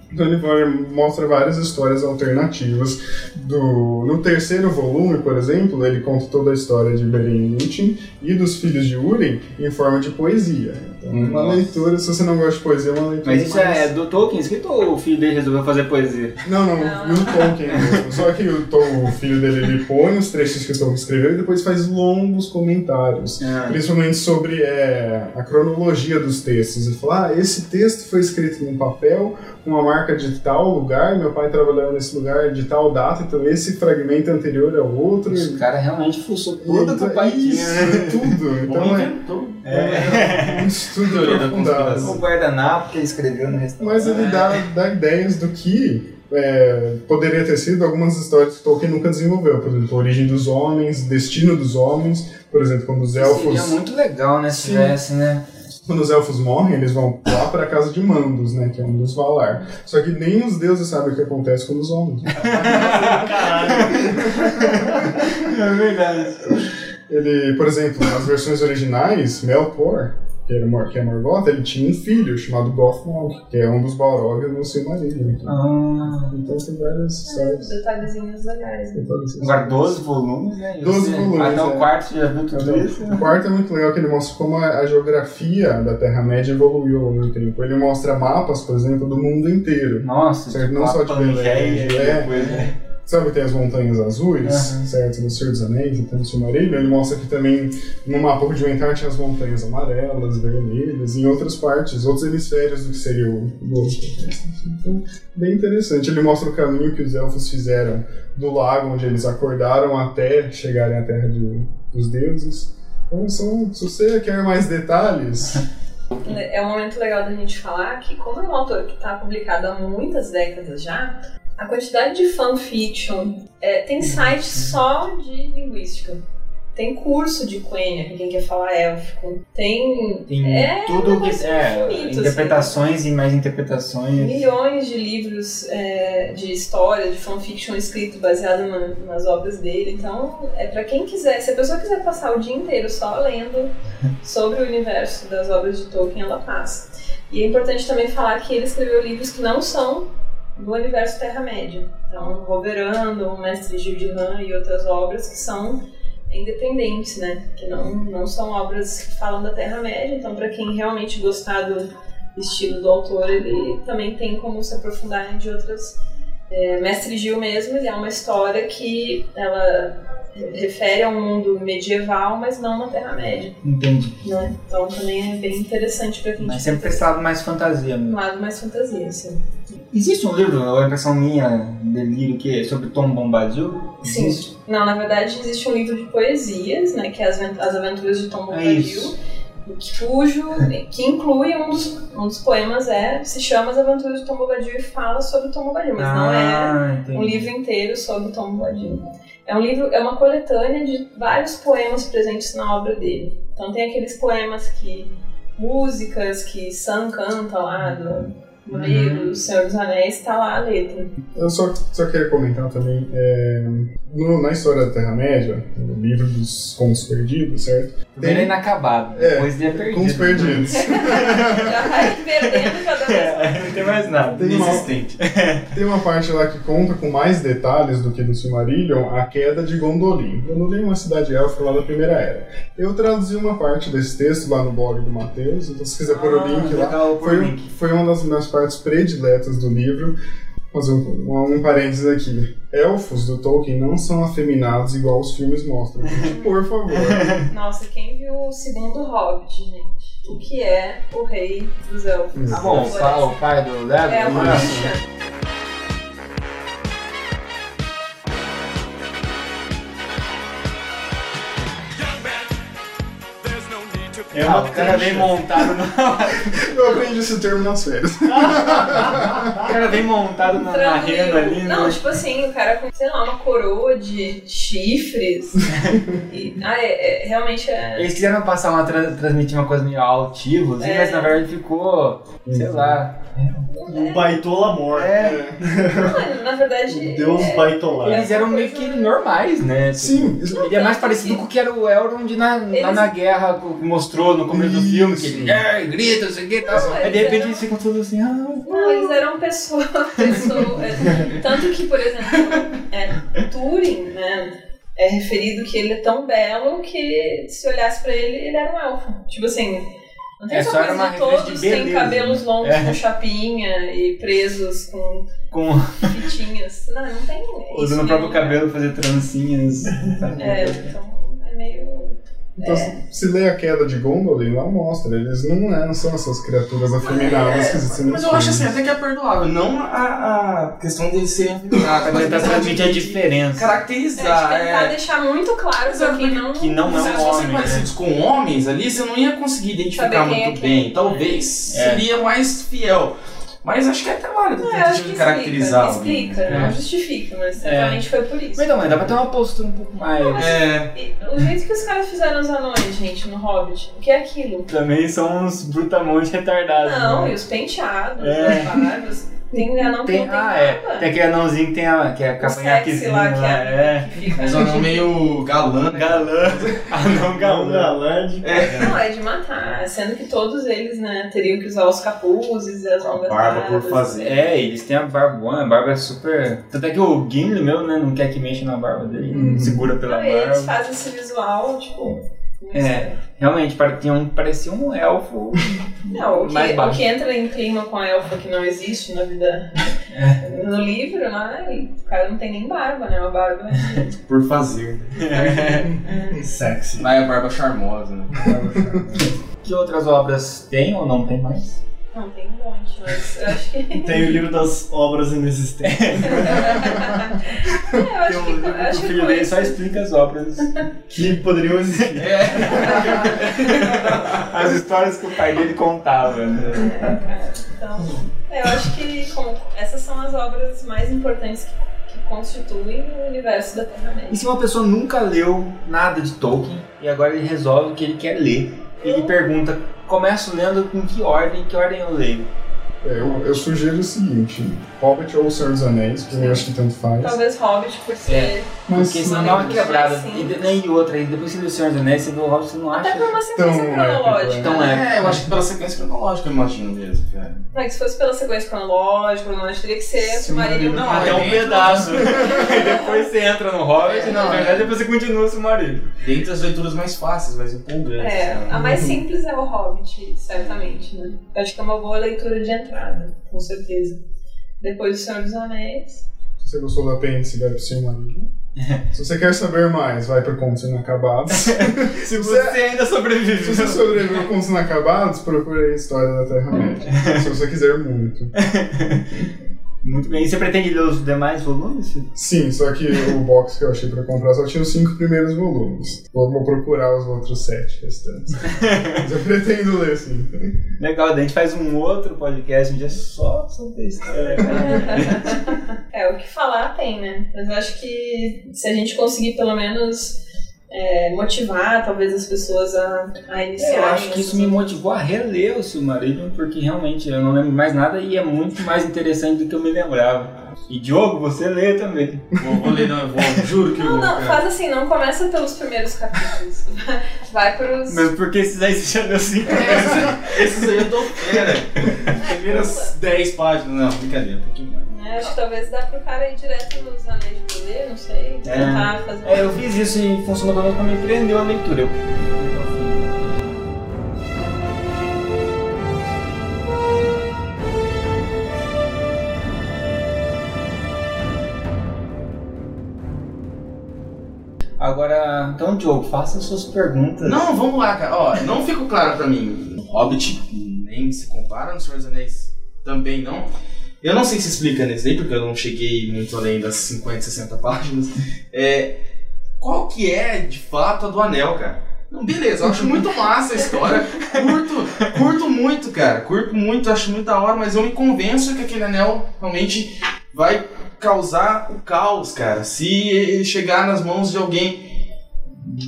Então ele mostra várias histórias alternativas. Do, no terceiro volume, por exemplo, ele conta toda a história de Beren e Lúthien e dos filhos de Urim em forma de poesia. Então, uma Nossa. leitura, se você não gosta de poesia, é uma leitura Mas isso mais... é do Tolkien escrito ou o filho dele resolveu fazer poesia? Não, não, Não. no Tolkien mesmo. Só que o, o filho dele, ele põe os trechos que o Tolkien escreveu e depois faz longos comentários. Ah. Principalmente sobre é, a cronologia dos textos. Ele fala, ah, esse texto foi escrito num papel, com uma marca de tal lugar, meu pai trabalhava nesse lugar de tal data, então esse fragmento anterior é o outro. Os caras realmente fuçou tudo que o pai tinha, né? tudo. Então é inventou. um estudo Teoria da aprofundado. O guardanapo que ele escreveu no restaurante. Mas ele dá, dá ideias do que é, poderia ter sido algumas histórias que Tolkien nunca desenvolveu. Por exemplo, a origem dos homens, destino dos homens. Por exemplo, quando os elfos, Seria muito legal, né, se Sim. tivesse, né? quando os elfos morrem, eles vão lá para a casa de Mandos, né, que é um dos Valar. Só que nem os deuses sabem o que acontece com os homens. É verdade. Ele, por exemplo, nas versões originais, Melkor, que, era, Mor- que é Morgoth, ele tinha um filho chamado Gothmog, que é um dos Balrogs no Silmarillion. Ah, Então tem várias histórias. Detalhezinhos legais. né? agora 12 volumes, né? E 12 você- volumes, Até o é. quarto já viu tudo isso? O quarto é muito legal que ele mostra como a, a geografia da Terra-média evoluiu ao longo do tempo. Ele mostra mapas, por exemplo, do mundo inteiro. Nossa, Certo, não tipo, só de Belém, é. depois, né? Sabe que tem as montanhas azuis, Aham. certo? No Senhor dos Anéis, no Silmarillion. Ele mostra que também no mapa rudimentar tinha as montanhas amarelas, vermelhas, em outras partes, outros hemisférios do que seria o globo. Então, bem interessante. Ele mostra o caminho que os elfos fizeram do lago onde eles acordaram até chegarem à Terra de- dos Deuses. Então, são, se você quer mais detalhes, É um momento legal da gente falar que, como é um autor que está publicado há muitas décadas já, a quantidade de fanfiction é, tem site só de linguística. Tem curso de Quenya, pra quem quer falar élfico. Tem. Tem é, tudo que. É, infinito, assim. interpretações e mais interpretações. Milhões de livros é, de história, de fanfiction escrito baseado na- nas obras dele. Então, é pra quem quiser. Se a pessoa quiser passar o dia inteiro só lendo sobre o universo das obras de Tolkien, ela passa. E é importante também falar que ele escreveu livros que não são do universo Terra-média. Então, Wolverando, o Mestre Gil de Han e outras obras que são independentes, né? Que não, não são obras que falam da Terra-média. Então, para quem realmente gostar do estilo do autor, ele também tem como se aprofundar de outras. É, Mestre Gil mesmo, ele é uma história que ela refere a um mundo medieval, mas não uma Terra-média, Entendi. né? Então também é bem interessante para quem Mas sempre pra esse lado mais fantasia um lado mais fantasia, assim. Existe um livro, ou a impressão minha, delírio, que é sobre Tom Bombadil? Sim. Existe? Não, na verdade existe um livro de poesias, né, que é as, Aven- as Aventuras de Tom É Bombadil, isso. cujo que inclui um dos, um dos poemas é se chama As Aventuras de Tom Bombadil e fala sobre Tom Bombadil, mas não é Ah, entendi. um livro inteiro sobre Tom Bombadil. É um livro, é uma coletânea de vários poemas presentes na obra dele. Então tem aqueles poemas que músicas que Sam canta lá do no Uhum. livro do Senhor dos Anéis, está lá a letra. Eu só, só queria comentar também, é, no- na história da Terra-média, no livro dos Contos Perdidos, certo? Primeiro é inacabado, É, depois é perdido. Contos Perdidos. Já vai perdendo cada vez. É, não tem mais nada. Tem uma- Inexistente. Tem uma parte lá que conta com mais detalhes do que do Silmarillion a queda de Gondolin. Gondolin é uma cidade élfica lá da Primeira Era. Eu traduzi uma parte desse texto lá no blog do Matheus, então se quiser pôr o link lá. legal, o Foi, link. foi uma das minhas partes prediletas do livro. Vou Fazer um, um, um parênteses aqui. Elfos do Tolkien não são afeminados igual os filmes mostram. Gente, Por favor. Nossa, quem viu o segundo Hobbit, gente? O que é o rei dos elfos? Ah, bom, o pai do Lego? É uma bicha. É Ah, uma o cara vem montado no... Eu aprendi esse termo nas férias. O cara vem montado na, na rena ali, Não, né? tipo assim, o cara com, sei lá, uma coroa de chifres. E- ah, é, é- realmente é. Eles quiseram passar uma, tra- transmitir uma coisa meio altiva, assim, É. mas na verdade ficou, sei lá. O Baitola Mor. É, Não, na verdade. O Deus é, Baitolar. eles eram meio que normais, né? Sim, isso- Ele é mais parecido com o que era o Elrond na, lá Eles- na guerra, que mostrou no começo do filme, que ele é, grita, não sei o que e tal. Não, Aí de repente eram- eles ficam todos assim, ah, Não, eles eram pessoas. pessoa, é, tanto que, por exemplo, é, Turing, né? É referido que ele é tão belo que se olhasse pra ele, ele era um elfo. Tipo assim, não tem É, essa coisa de todos têm cabelos né? longos É. com chapinha e presos com com, fitinhas. Não, não tem isso. usando o próprio né? cabelo fazer trancinhas. É, então é meio. Então, se lê a queda de Gondolin, lá mostra. Eles não, é, não são essas criaturas afeminadas que existem nos Mas eu acho assim, até que é perdoável. Não a, a questão dele ser afeminado, mas questão transmitir a de diferença. É, de caracterizar. tentar é. deixar muito claro pra quem não. Que não é Se um eles fossem homem, parecidos com homens ali, você não ia conseguir identificar é muito bem. Talvez É. seria mais fiel. Mas acho que é até válido É, acho que de caracterizar. explica, explica, alguém. não justifica, mas É. realmente foi por isso. Mas não, mas dá pra ter uma postura um pouco mais. É, E O jeito que os caras fizeram os anões, gente, no Hobbit, o que é aquilo? Também são uns brutamontes retardados. Não, né? e os penteados, É. as barbas. Tem anão que Tem, não tem ah, barba. é. Tem aquele anãozinho que tem a, que é O sexy cavanhaquezinho lá, que, lá, é, é. que fica... mas é um meio galã. né? Galã. Anão Não, galã. galã de Não, é de matar, sendo que todos eles, né, teriam que usar os capuzes e as longas barba por fazer. É, eles têm a barbona, a barba é super. Tanto é que o Gimli meu, né, não quer que mexa na barba dele, Uhum. segura pela Não, e eles barba. fazem esse visual, tipo... É, realmente, tinha um, parecia um elfo Não, o mais que, o baixo. que entra em clima com a elfa que não existe na vida. É. No livro lá, e o cara não tem nem barba, né? Uma barba. Por fazer. sexy. Mas é barba charmosa, né? Que outras obras tem ou não tem mais? Não, tem um monte, mas eu acho que. Tem o livro das obras inexistentes. É, eu Tem acho um que, o filho dele só explica as obras. que poderiam existir. As histórias que o pai dele contava. né? É, cara. Então, é, eu acho que como, essas são as obras mais importantes que, que constituem o universo da Terra-média. E se uma pessoa nunca leu nada de Tolkien e agora ele resolve que ele quer ler? Ele pergunta, começo lendo com que ordem, que ordem eu leio? É, eu, eu sugiro o seguinte: Hobbit ou O Senhor dos Anéis, que eu acho que tanto faz. Talvez Hobbit, por ser. Mas Porque senão dá uma quebrada. Sim. E, de- né, e outra, e depois você lê o Senhor dos Anéis, você vê o Hobbit, você não acha... Até por uma sequência Então, cronológica. é, Então é. É, eu acho que pela sequência cronológica eu imagino mesmo, cara. Não, é que se fosse pela sequência cronológica, não teria que ser Silmarillion. Não, Até é um pedaço. e depois você entra no Hobbit e na Não, verdade depois você continua o Silmarillion. Dentre as leituras mais fáceis, mais empolgantes. É, né? a mais simples é o Hobbit, certamente, né? Eu acho que é uma boa leitura de entrada, com certeza. Depois o Senhor dos Anéis. Se você gostou do apêndice, vai pro Silmarillion. Se você quer saber mais, vai pro Contos Inacabados. Se você ainda sobrevive. Se você sobreviveu a Contos Inacabados, procure a História da Terra-média. se você quiser muito. Muito bem. E você pretende ler os demais volumes? Sim, só que o box que eu achei pra comprar só tinha os cinco primeiros volumes. Vou vou procurar os outros sete restantes. Mas eu pretendo ler, sim. Legal, daí a gente faz um outro podcast um dia só sobre a história. É, o que falar tem, né? Mas eu acho que se a gente conseguir pelo menos é, motivar talvez as pessoas a, a iniciarem. Eu acho que isso me motivou a reler o Silmarillion, porque realmente eu não lembro mais nada e é muito mais interessante do que eu me lembrava. E Diogo, você lê também. Vou, vou ler, não, eu vou, juro que eu Não, vou. não, faz assim, não começa pelos primeiros capítulos. Vai pros. Mesmo porque esses aí você já leu cinco É, esses, esses aí eu tô fera. Primeiras 10 páginas, não, brincadeira, um pouquinho mais. Né, acho que talvez dá pro cara ir direto nos anéis de poder, não sei. Tentar fazer. É, eu fiz isso e funcionou menos pra me prendeu a leitura. Eu... Agora, então, Diogo, faça as suas perguntas. Não, vamos lá, cara. Ó, não ficou claro pra mim. Hobbit nem se compara no Senhor dos Anéis também não. Eu não sei se explica nesse aí, porque eu não cheguei muito além das 50, 60 páginas. É, qual que é, de fato, a do anel, cara? Não, beleza, eu acho muito massa a história. Curto, curto muito, cara. Curto muito, acho muito da hora, mas eu me convenço que aquele anel realmente vai causar o caos, cara. Se chegar nas mãos de alguém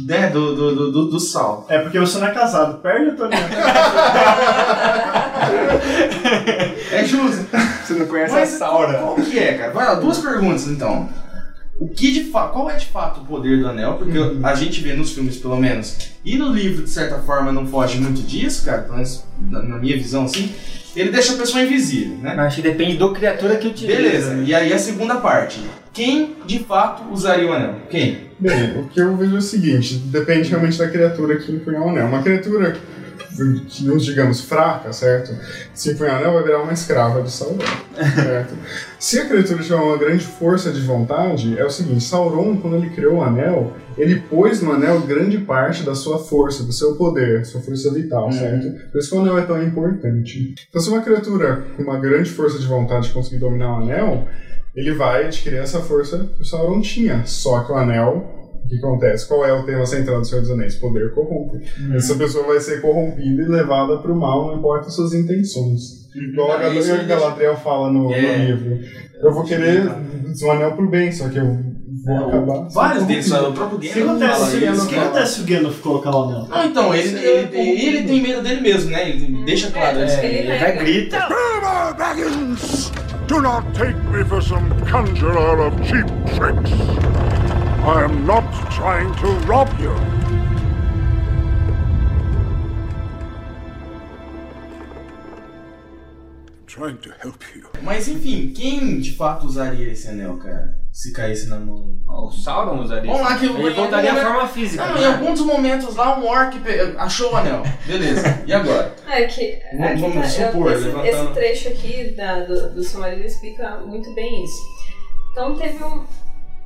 né, do, do, do, do, sal. É porque você não é casado, perde a tua aliança. É justo. Você não conhece Mas a Saura. Qual que é, cara? Vai lá, duas perguntas então. O que de fato, qual é de fato o poder do anel? Porque a gente vê nos filmes, pelo menos, e no livro, de certa forma, não foge muito disso, cara, pelo menos na, na minha visão, assim. Ele deixa a pessoa invisível, né? Acho que depende do criatura que utiliza. Beleza, e aí a segunda parte. Quem de fato usaria o anel? Quem? Bem, o que eu vejo é o seguinte: depende realmente da criatura que empunhar o anel. Uma criatura, digamos, fraca, certo? Se empunhar o anel, vai virar uma escrava de Sauron, certo? Se a criatura tiver uma grande força de vontade, é o seguinte: Sauron, quando ele criou o anel, ele pôs no anel grande parte da sua força, do seu poder, sua força vital, certo? Por isso que o anel é tão importante. Então, se uma criatura com uma grande força de vontade conseguir dominar o anel, ele vai adquirir essa força que o Sauron tinha. Só que o anel, que acontece? Qual é o tema central do Senhor dos Anéis? Poder corrompe. Essa pessoa vai ser corrompida e levada para o mal, não importa as suas intenções. Igual a Ah, Galadriel, Galadriel fala no, no É. livro. Eu vou querer um anel pro bem, só que eu vou acabar. Vários deles, o próprio O que Gandalf acontece, fala se o isso. Gandalf- o que acontece se o Gandalf colocar o anel? Não, então, ele, ele, ele, ele tem medo dele mesmo, né? Ele deixa claro isso. ele Ele vai grita. Bilbo Baggins! Do not take me for some conjurer of cheap tricks. I am not trying to rob you. I'm trying to help you. Mas enfim, quem de fato usaria esse anel, cara? Se caísse na mão. O Sauron usaria. Vamos lá que eu- Ele voltaria à eu- forma física. Não, né? em alguns momentos lá um orc achou o anel. Beleza. E agora? É que, Vamos- aqui vamos tá- supor, esse, levantando- esse trecho aqui da, do, do Silmarillion explica muito bem isso. Então teve um.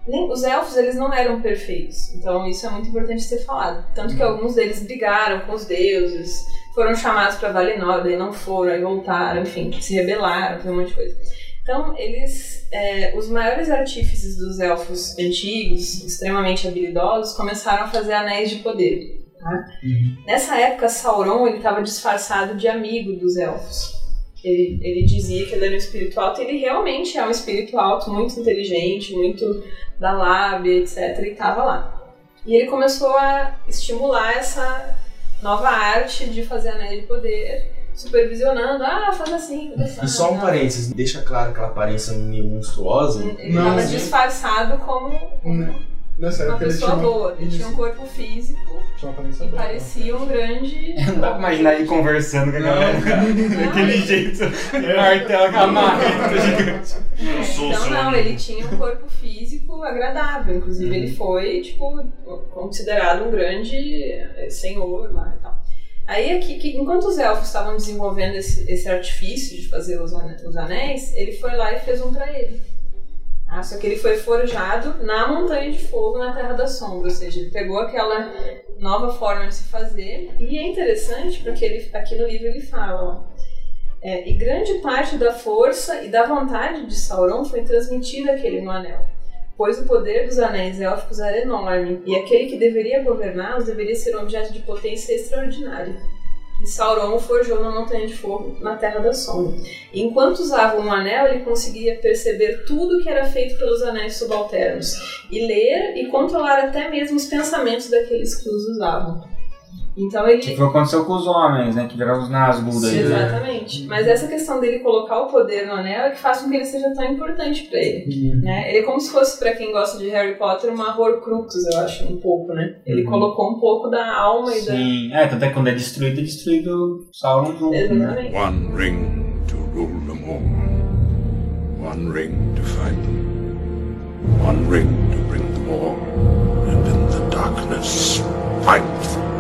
Os elfos eles não eram perfeitos, então isso é muito importante ser falado. Tanto que alguns deles brigaram com os deuses, foram chamados para Valinor, daí não foram, aí voltaram, enfim, se rebelaram, tem um monte de coisa. Então, eles, é, os maiores artífices dos elfos antigos, extremamente habilidosos, começaram a fazer anéis de poder. tá? Nessa época, Sauron ele estava disfarçado de amigo dos elfos. Ele, ele dizia que ele era um espírito alto, e ele realmente é um espírito alto, muito inteligente, muito da lábia, etc. E estava lá. E ele começou a estimular essa nova arte de fazer anéis de poder, supervisionando, ah, faz assim, faz assim. E só um parênteses, deixa claro aquela aparência meio monstruosa. Ele estava disfarçado como Nessa uma época ele pessoa tinha uma- boa. Ele tinha um corpo físico tinha uma aparência e boa. parecia um grande. Não dá pra imaginar ele conversando com a galera. Daquele jeito. É. Martelo com a marreta gigante. Então não, ele tinha um corpo físico agradável. Inclusive ele foi, tipo, considerado um grande eh, senhor lá e tal. Aí aqui, que, enquanto os elfos estavam desenvolvendo esse, esse artifício de fazer os, os anéis, ele foi lá e fez um pra ele. Ah, só que ele foi forjado na Montanha de Fogo, na Terra da Sombra. Ou seja, ele pegou aquela nova forma de se fazer. E é interessante porque ele, aqui no livro ele fala, é, e grande parte da força e da vontade de Sauron foi transmitida àquele no anel, pois o poder dos anéis élficos era enorme, e aquele que deveria governá-los deveria ser um objeto de potência extraordinária. E Sauron o forjou na Montanha de Fogo, na Terra da Sombra. Enquanto usava um anel, ele conseguia perceber tudo que era feito pelos anéis subalternos, e ler e controlar até mesmo os pensamentos daqueles que os usavam. Então ele, Que foi o que aconteceu com os homens, né? Que viraram os Nazgûl daí. Exatamente. Mas essa questão dele colocar o poder no anel é que faz com que ele seja tão importante pra ele. Uhum. Né? Ele é como se fosse, pra quem gosta de Harry Potter, uma Horcrux, eu acho, um pouco, né? Ele Uhum. colocou um pouco da alma e Sim, é, tanto é que quando é destruído, é destruído Sauron junto. né? Exatamente. One ring to rule them all. One ring to fight them. One ring to bring them all. And in the darkness, fight them.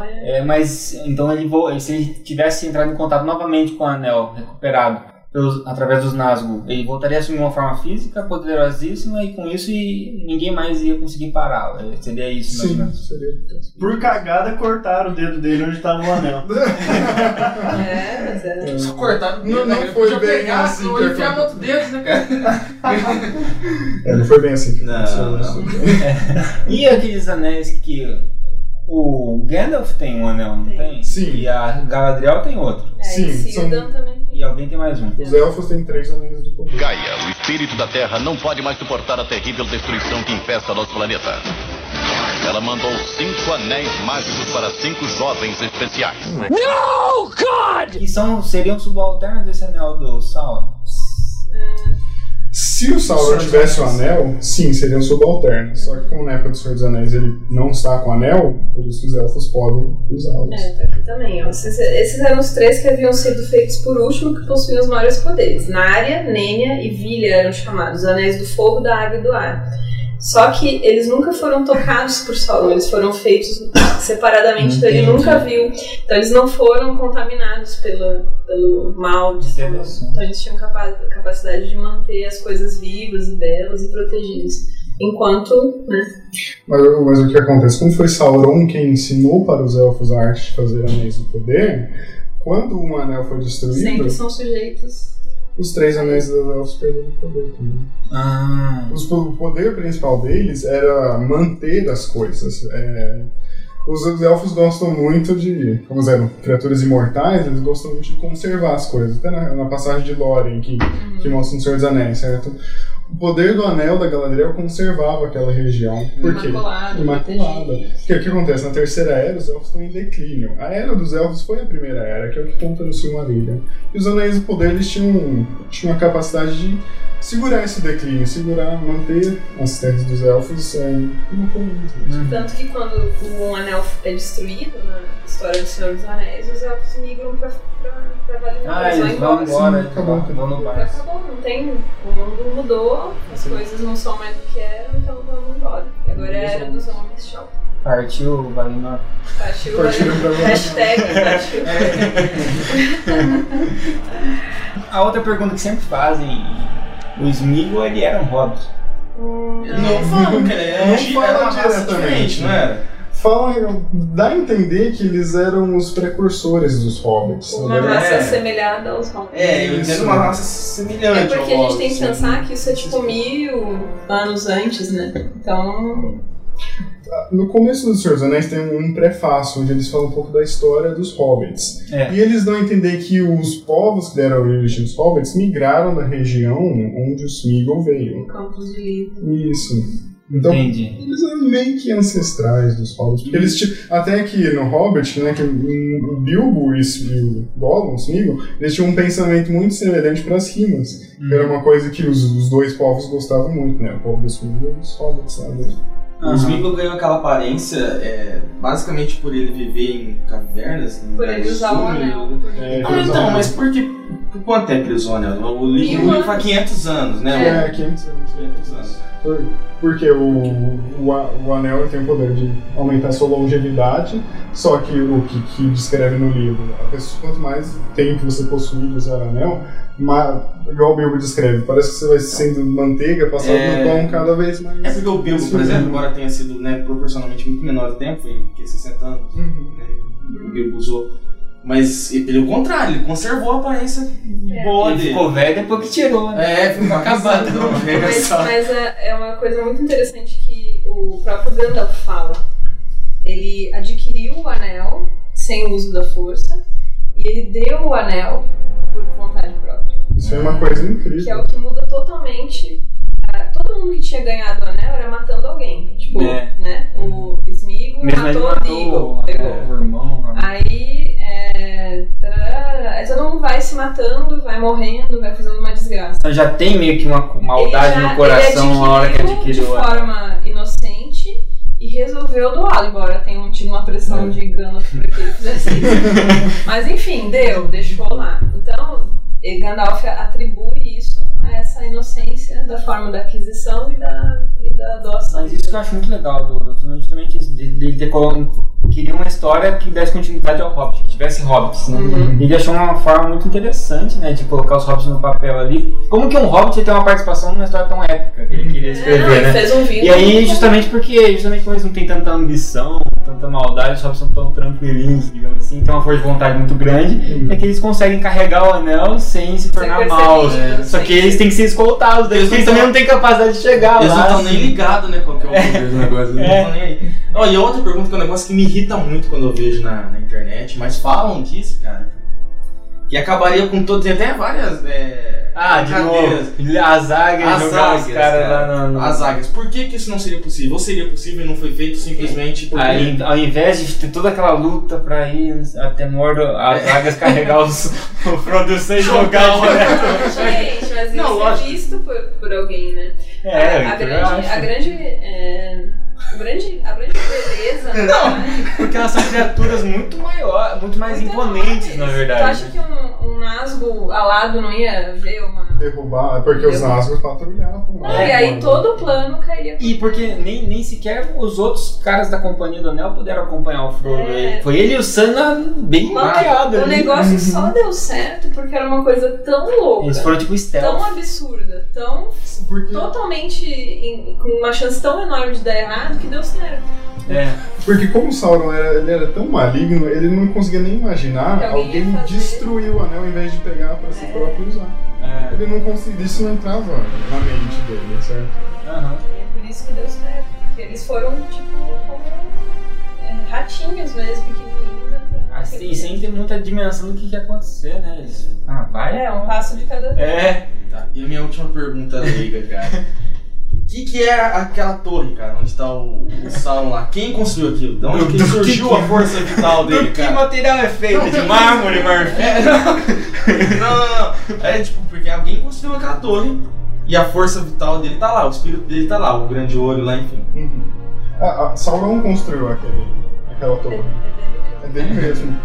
Então é. É, mas então ele se ele tivesse entrado em contato novamente com o anel recuperado pelos- através dos Nazgûl, ele voltaria a assumir uma forma física poderosíssima e com isso e ninguém mais ia conseguir pará-lo. É, Seria isso, mais ou Sim, menos. seria. Por cagada, cortaram o dedo dele onde tava o anel. É, mas é. Só cortar no dedo, Não- não né? foi Podia bem pegar, assim ou enfiar outro dedo, né, cara? É, não foi bem assim que Não, aconteceu não. isso. E aqueles anéis que o Gandalf tem um anel, não tem? Sim. E a Galadriel tem outro. É, Sim, e Círdan também tem. E alguém tem mais um. Os elfos têm três anéis do poder. Gaia, o espírito da Terra, não pode mais suportar a terrível destruição que infesta nosso planeta. Ela mandou cinco anéis mágicos para cinco jovens especiais. No, God! Que são, seriam subalternos desse anel do Sauron. Se o Sauron tivesse o anel, sim, seriam subalternos. Só que como na época do Senhor dos Anéis ele não está com o anel, por isso os elfos podem usá-los. É, tá aqui também. ó. Esses, esses eram os três que haviam sido feitos por último que possuíam os maiores poderes. Nária, Nênia e Vilha eram chamados Anéis do Fogo, da Água e do Ar. Só que eles nunca foram tocados por Sauron, eles foram feitos separadamente, então ele nunca viu. Então eles não foram contaminados pela, pelo mal de Sauron. Interessante. Então eles tinham capa capacidade de manter as coisas vivas e belas e protegidas. Enquanto, né, Mas, mas o que acontece? Como foi Sauron quem ensinou para os elfos a arte de fazer anéis do poder, quando um anel foi destruído, sempre são sujeitos. Os três anéis dos elfos perderam o poder também. Ah. Os- o poder principal deles era manter as coisas. É, os, os elfos gostam muito de, como eram criaturas imortais, eles gostam muito de conservar as coisas. Até na, na passagem de Lórien, que, que mostra no Senhor dos Anéis, certo? O poder do anel da Galadriel conservava aquela região. Por quê? Imaculado, Imaculada. protegido. Porque o que acontece? Na terceira era, os elfos estão em declínio. A era dos elfos foi a primeira era, que é o que conta no Silmarillion. E os anéis do poder, eles tinham, tinham a capacidade de segurar esse declínio, segurar, manter as terras dos elfos é, imaculadas. Tanto que quando o anel é destruído na história do Senhor dos Anéis, os elfos migram pra, pra, pra Valinor. Ah, eles vão embora, eles vão, vão no bar. acabou, não tem. O mundo mudou, as coisas não são mais o que eram, então vamos embora. E agora é a era dos homens, tchau. Partiu Valinor. Partiu, Valinor. Hashtag partiu. A outra pergunta que sempre fazem, o Smeagol, ele era um hobbit. Não falam que ele é Não anti- fala era uma raça diretamente, não era? fala, dá a entender que eles eram os precursores dos hobbits. Uma né? raça É. semelhada aos hobbits. É, eu Isso. entendo uma raça É semelhante porque a gente tem que assim. pensar que isso é tipo mil anos antes, né? Então. No começo do Senhor dos Anéis tem um prefácio onde eles falam um pouco da história dos hobbits. É. E eles dão a entender que os povos que deram origem aos hobbits migraram da região onde o Smeagol veio. Campos de livro. Isso. Então, Entendi. eles eram meio que ancestrais dos hobbits. Porque eles ti- até que no Hobbit, né, que o Bilbo e o Gollum, o Smeagol, eles tinham um pensamento muito semelhante para as rimas. Que era uma coisa que os, os dois povos gostavam muito, né? O povo do Smeagol e os hobbits, sabe? O Smeagol ganhou aquela aparência é, basicamente por ele viver em cavernas. Por ele usar o anel. É, Ah, então, mas por que. Por quanto tempo ele usou o anel? O livro faz 500 anos, né? É, 500 anos. 500 anos. Por- Porque o, o, o anel tem o poder de aumentar a sua longevidade, só que o que, que descreve no livro, pessoa, quanto mais tempo você possui de usar o anel, ma- igual o Bilbo descreve, parece que você vai sendo manteiga passado É. no pão cada vez mais. É porque o Bilbo, por mais exemplo, embora tenha sido né, proporcionalmente muito menor tempo, foi que, 60 anos, Uhum. né, o Bilbo usou. Mas e- pelo contrário, ele conservou a aparência boa Ele dele. ficou velho depois que tirou, né? É, ficou acabado. Não, Mas, mas é, é uma coisa muito interessante que o próprio Gandalf fala. Ele adquiriu o anel sem o uso da força e ele deu o anel por vontade própria. Isso é uma coisa Que é incrível. o que muda totalmente. Todo mundo que tinha ganhado o anel era matando alguém. Tipo, É. né? O ele matou o matou Deagle. o, Pegou. o irmão. né? Aí, é, tarará, aí todo mundo vai se matando, vai morrendo, vai fazendo uma desgraça. Então já tem meio que uma maldade já- no coração na hora que adquiriu. de forma inocente e resolveu doá-lo, embora tenha tido uma pressão É. de Gandalf para que ele fizesse isso. Mas enfim, deu, deixou lá. Então, Gandalf atribui isso a essa inocência da forma da aquisição e da, e da doação. Mas isso que eu acho muito legal do, do justamente isso, de, de ter colo- queria uma história que desse continuidade ao Hobbit, que tivesse Hobbits, né? Uhum. E ele achou uma forma muito interessante, né, de colocar os Hobbits no papel ali. Como que um Hobbit tem uma participação numa história tão épica que ele queria escrever, É, né? fez um vínculo E aí, justamente porque, justamente como eles não têm tanta ambição, tanta maldade, os Hobbits são tão tranquilinhos, digamos assim, tem uma força de vontade muito grande, é que eles conseguem carregar o anel sem se tornar maus. né? Só que eles têm que ser escoltados, daí, Eles eles também não têm capacidade de chegar Eles lá. não estão assim. nem ligados, né, qual que é o poder do negócio. Eles É. não estão nem aí. E outra pergunta que é um negócio que me irrita muito quando eu vejo na, na internet, mas falam disso, cara. Que acabaria com todos, tem até várias. É, Ah, de novo, as águias As jogar os águias, caras cara. lá no... no- As águias. Por que, que isso não seria possível? Ou seria possível e não foi feito simplesmente porque. Aí, ao invés de ter toda aquela luta pra ir até Mordor, as É. águias carregar os, o Frodo sem Jogar direto. Gente, mas Não, isso lógico. é visto por, por alguém, né? É, a, a então eu grande, acho. a grande, é, grande, a grande beleza, na Não. Porque elas são criaturas muito maiores, muito mais imponentes, na Tu verdade. acha que um, um Nazgûl alado não ia ver uma... Derrubar, é porque os Derrubar. Nazgûl patrulhavam. Não, né? e aí todo o plano cairia E porque nem, nem sequer os outros caras da Companhia do Anel puderam acompanhar o Frodo. É. Foi ele e o Sam bem maquiado. O ali. negócio só deu certo porque era uma coisa tão louca, Eles foram tipo stealth. tão absurda, tão totalmente em- com uma chance tão enorme de dar errado que deu certo. É. Porque como o Sauron era, ele era tão maligno, ele não conseguia nem imaginar Que alguém alguém destruir o anel em vez de pegar pra si próprio e usar. É. Ele não conseguia, isso não entrava na mente dele, certo? Aham. E é por isso que deu certo. Porque eles foram, tipo, como é, ratinhos mesmo, pequenininhos. Assim, sem ter muita dimensão do que, que ia acontecer, né? Eles, ah, vai. É, um passo de cada vez. É. Tá, e a minha última pergunta leiga, cara. O que, que é aquela torre, cara, onde tá o, o Sauron lá? Quem construiu aquilo? De onde Do- que do surgiu que- a força vital dele, Do que cara? material é feito? De mármore, marfim? É, não. não, não, não. É tipo, porque alguém construiu aquela torre e a força vital dele tá lá, o espírito dele tá lá, o grande olho lá, enfim. Ah, ah, Sauron construiu aquele, aquela torre. É dele mesmo.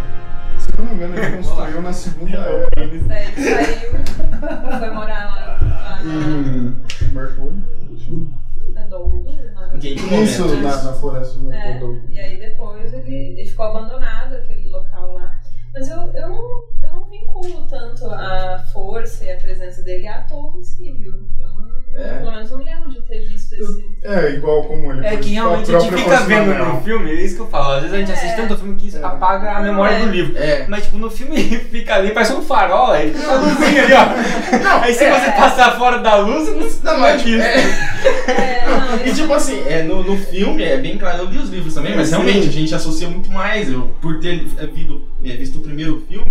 Se não me engano, ele construiu na segunda era. Ele saiu, foi morar lá, lá Mercúrio. lá na- Em que momento Isso, na, na floresta do É, do- e aí depois ele, ele ficou abandonado, aquele local lá. Mas eu, eu, não, eu não vinculo tanto a força e a presença dele à torre em si, viu? Eu não, É. Pelo menos não lembro de ter visto esse. É, igual como ele É que realmente a gente fica vendo no filme, é isso que eu falo. Às vezes a gente assiste tanto filme que isso apaga a memória do livro. É. Mas tipo, no filme fica ali, parece um farol, aí fica uma luzinha ali, ó. aí se você passar fora da luz, não, não vai tipo, isso. E tipo assim, é, no, no filme é bem claro, eu li os livros também, mas Sim. realmente a gente associa muito mais. Eu, por ter é, vido- é, visto o primeiro filme,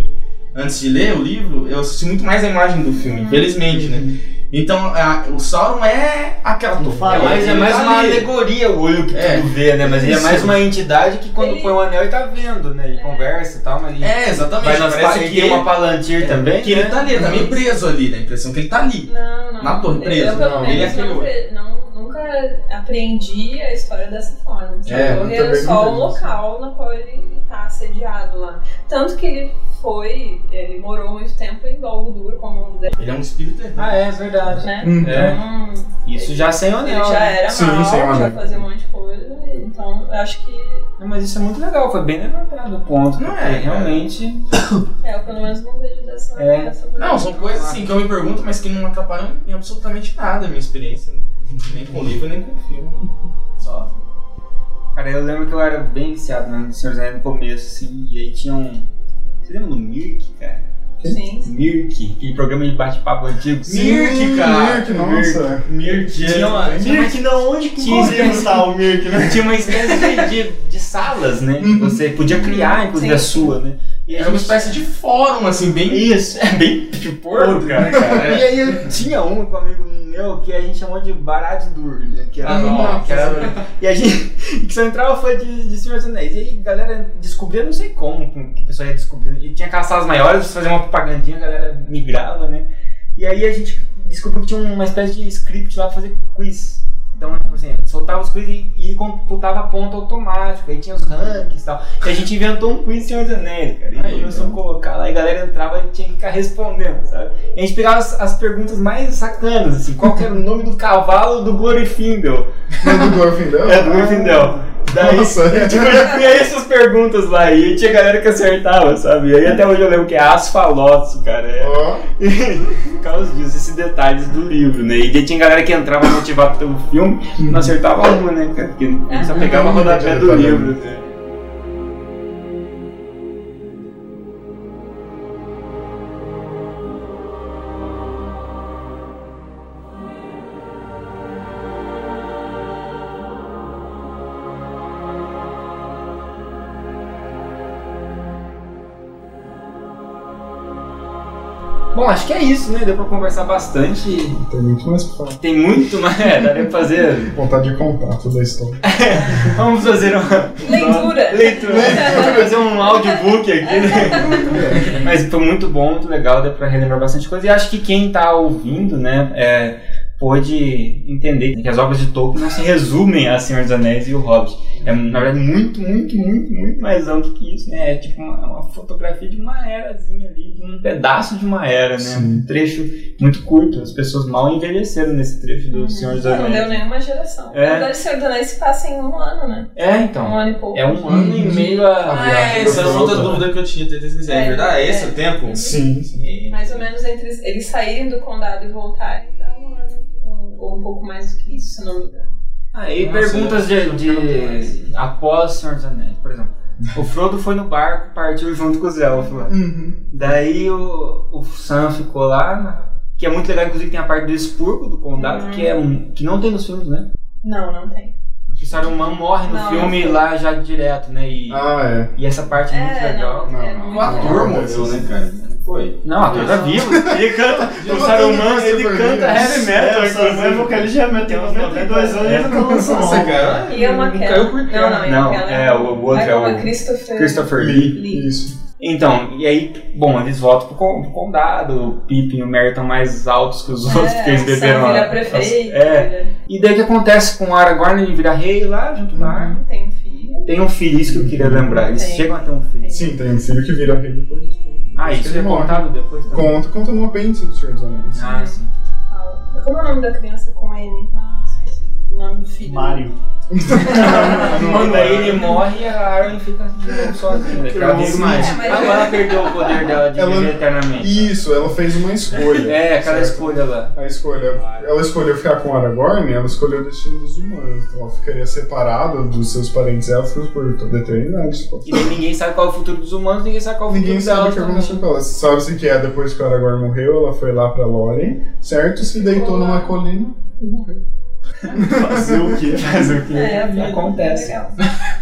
antes de ler o livro, eu associo muito mais a imagem do filme, infelizmente, né? Então a- o Sauron é aquela torre. É mais, é Ele mais tá uma ali. alegoria o olho que É. tudo vê, né? Mas ele é mais uma entidade que quando põe o anel ele tá vendo, né? Ele conversa e tal, mas ele É, exatamente. nas Parece pa- que tem uma palantir também. Que ele né? tá ali, ele tá meio preso ali, dá a impressão que ele tá ali. Não, não. Na torre, preso. Não, ele é aquele não, olho. não- nunca aprendi a história dessa forma. É, eu torre era só um isso. local no qual ele tá assediado lá. Tanto que ele foi, ele morou muito tempo em Dol Guldur, como Ele é um espírito errante. Ah, é verdade. né? Hum. Então, Isso já sem o ele anel. já né? era Sim, mal, sem o já anel. fazia um monte de coisa. Então, eu acho que Não, mas isso é muito legal, foi bem levantado o ponto. Não porque é, realmente. é, eu pelo menos não vejo dessa, É. dessa Não, são coisas assim que eu me pergunto, mas que não atrapalham em absolutamente nada a minha experiência. Nem com livro, nem com filme. Só. Cara, eu lembro que eu era bem viciado no Senhor Anéis no começo, assim, e aí tinha um. Você lembra do Mirk, cara? Sim. Mirk, aquele programa de bate-papo antigo. Sim, Mirk, cara. Mirk, nossa. Mirk, Tinha uma, tinha uma, Mirk, da onde que Tinha espécie- tá o Mirk, né? tinha uma espécie de, de, de salas, né? Que você podia criar, inclusive, Sim. a sua, né? E Era uma gente- espécie de fórum, assim, bem. Isso, é bem de porco, cara. cara. E aí eu tinha um com um amigo meu que a gente chamou de Barad-dur, né? Que era, Ah, que era E a gente que só entrava fã de, de Senhor dos Anéis. E aí a galera descobria, não sei como, que o pessoal ia descobrindo. E tinha aquelas salas maiores, fazia uma propagandinha, a galera migrava, né? E aí a gente descobriu que tinha uma espécie de script lá pra fazer quiz. Então, tipo assim, soltava os quiz e, e computava ponto automático. Aí tinha os rankings e tal. E a gente inventou um quiz Senhor dos Anéis, cara. E Aí, começou a colocar lá e a galera entrava e tinha que ficar respondendo, sabe? E a gente pegava as, as perguntas mais sacanas, assim. Qual que era o nome do cavalo do Glorifindel? Não do Glorfindel? É, do Glorifindel. Daí, Nossa. tipo, tinha essas perguntas lá e aí tinha galera que acertava, sabe? E aí até hoje eu lembro que é Asfaloto, cara. É, Ó, por causa disso, esses detalhes do livro, né? E daí tinha galera que entrava motivado pelo filme e não acertava uma, né, cara? Porque só pegava a rodapé do livro. né? Bom, acho que é isso, né? Deu pra conversar bastante. tem muito mais pra falar. Tem muito mais. É, daria pra fazer. Vontade de contar toda a história. Vamos fazer uma. Leitura. Leitura. Vamos fazer um audiobook aqui, né? Mas foi muito bom, muito legal, deu pra relembrar bastante coisa. E acho que quem tá ouvindo, né, é, pôde entender que as obras de Tolkien não se resumem a Senhor dos Anéis e o Hobbit. É, na verdade, muito, muito, muito, muito mais amplo que isso, né? É tipo uma, uma fotografia de uma erazinha ali, de um pedaço de uma era, né? Sim. Um trecho muito curto. As pessoas mal envelheceram nesse trecho do Senhor dos Não deu Anéis. nenhuma geração. É. Na verdade, Senhor dos Anéis se passa em um ano, né? É, então. Um ano e pouco. É um ano e meio a. Ah, É, essa era outra dúvida que eu tinha, ter certeza. É É, verdade? É esse é. o tempo? Sim, sim. Mais ou menos entre eles saírem do condado e voltarem, ano. Ou- um pouco mais do que isso, se não me engano. Ah, e Nossa, perguntas de, eu- de após Senhor dos Anéis, por exemplo. O Frodo foi no barco, partiu junto com os elfos lá. Uhum. Daí o, o Sam ficou lá, que é muito legal, inclusive tem a parte do expurgo do condado, Uhum. que, é, um- que não tem nos filmes, né? Não, não tem. Que Saruman morre no Não, filme não lá já direto, né? E, Ah, é. e essa parte é muito É, legal. não, é Não, muito O ator morreu, né, cara? Foi. Não, o ator tá vivo. Ele canta. O Saruman, ele canta heavy metal. É, o Saruman é vocalista de heavy metal, tem uns 92 anos e tá lançando Nossa, álbum. cara. E é uma Caiu por Não, terra. não, Não, é, o- outro é o Christopher. Lee. Isso. Então, e aí, bom, eles voltam pro, con- pro condado, o Pippin e o Merry estão mais altos que os outros, porque eles É, beberam as- prefeito. É. vira- E daí o que acontece com o Aragorn? Ele vira rei lá, junto com a Arya. Tem um filho. Tem um filho, isso que eu queria lembrar. Eles Tem. chegam a ter um filho. Sim, tem um filho que vira rei depois disso. Ah, Acho isso ele é morre. contado depois também? Conta, conta no apêndice do Senhor dos Anéis. Ah, sim. Como é o nome da criança com N? O nome do filho. Mario. Quando aí ele morre e a Arwen fica de novo sozinha. né? Mais. É, mas Agora ela perdeu o poder dela de Ela- viver eternamente. Isso, ela fez uma escolha. É, aquela certo? escolha lá. A escolha. Ela escolheu ficar com Aragorn, ela escolheu o destino dos humanos. Então ela ficaria separada dos seus parentes élficos por toda a eternidade. E daí ninguém sabe qual é o futuro dos humanos, ninguém sabe qual é o Ninguém futuro sabe dela o que também. aconteceu com ela. Sabe-se que é depois que o Aragorn morreu, ela foi lá pra Lórien, certo? Se deitou numa colina e morreu. Fazer o quê? Fazer o que É, a vida. acontece. Legal.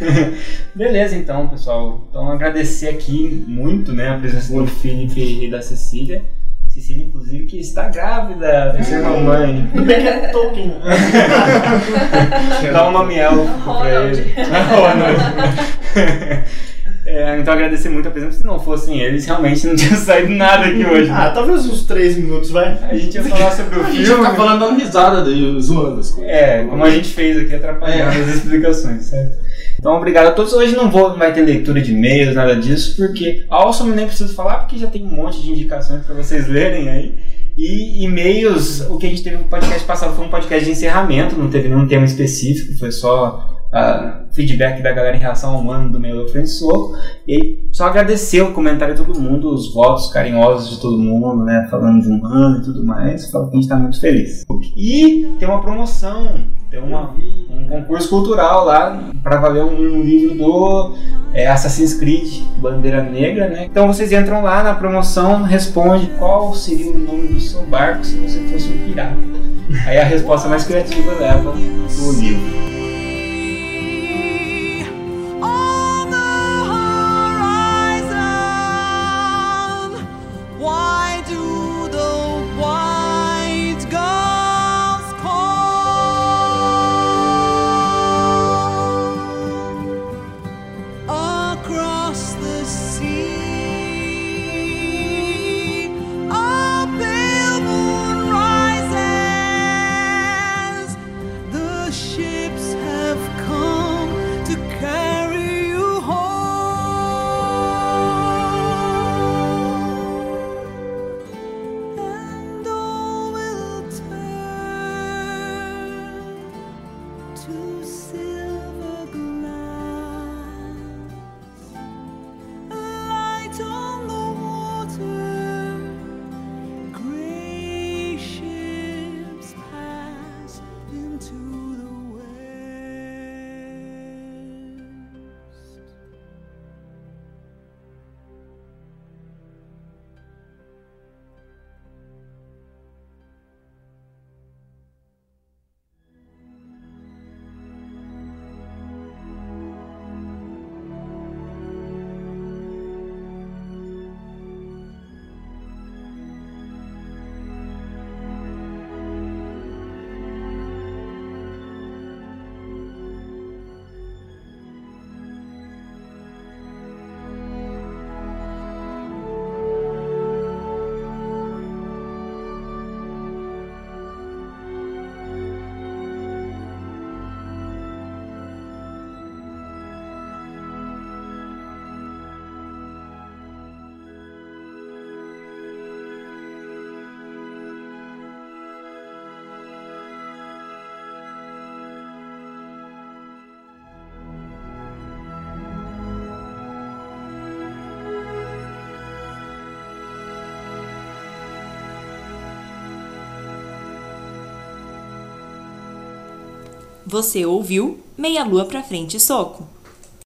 Beleza, então, pessoal. Então, agradecer aqui muito né, a presença do Felipe e da Cecília. Cecília, inclusive, que está grávida, vai ser mamãe. Do pequeno Tolkien. Dá um nome élfico pra ele. Ronald. É, então, agradecer muito a presença. Se não fossem eles, realmente não tinha saído nada aqui hoje. né? Ah, talvez uns 3 minutos, vai. A gente ia falar sobre o A gente filme. já tá falando dando risada daí, zoando as coisas. É, como a gente fez aqui, atrapalhando as explicações, certo? Então, obrigado a todos. Hoje não, vou, não vai ter leitura de e-mails, nada disso, porque a Awesome nem preciso falar, porque já tem um monte de indicações para vocês lerem aí. E e-mails, o que a gente teve no podcast passado foi um podcast de encerramento, não teve nenhum tema específico, foi só feedback da galera em relação ao ano do Meio Frente Soco. E só agradecer o comentário de todo mundo, os votos carinhosos de todo mundo, né? Falando de um ano e tudo mais. Fala que a gente tá muito feliz. E tem uma promoção, tem uma, um concurso cultural lá para valer um livro do é, Assassin's Creed Bandeira Negra, né? Então vocês entram lá na promoção, responde qual seria o nome do seu barco se você fosse um pirata. Aí a resposta mais criativa leva o livro. Você ouviu Meia Lua pra Frente Soco,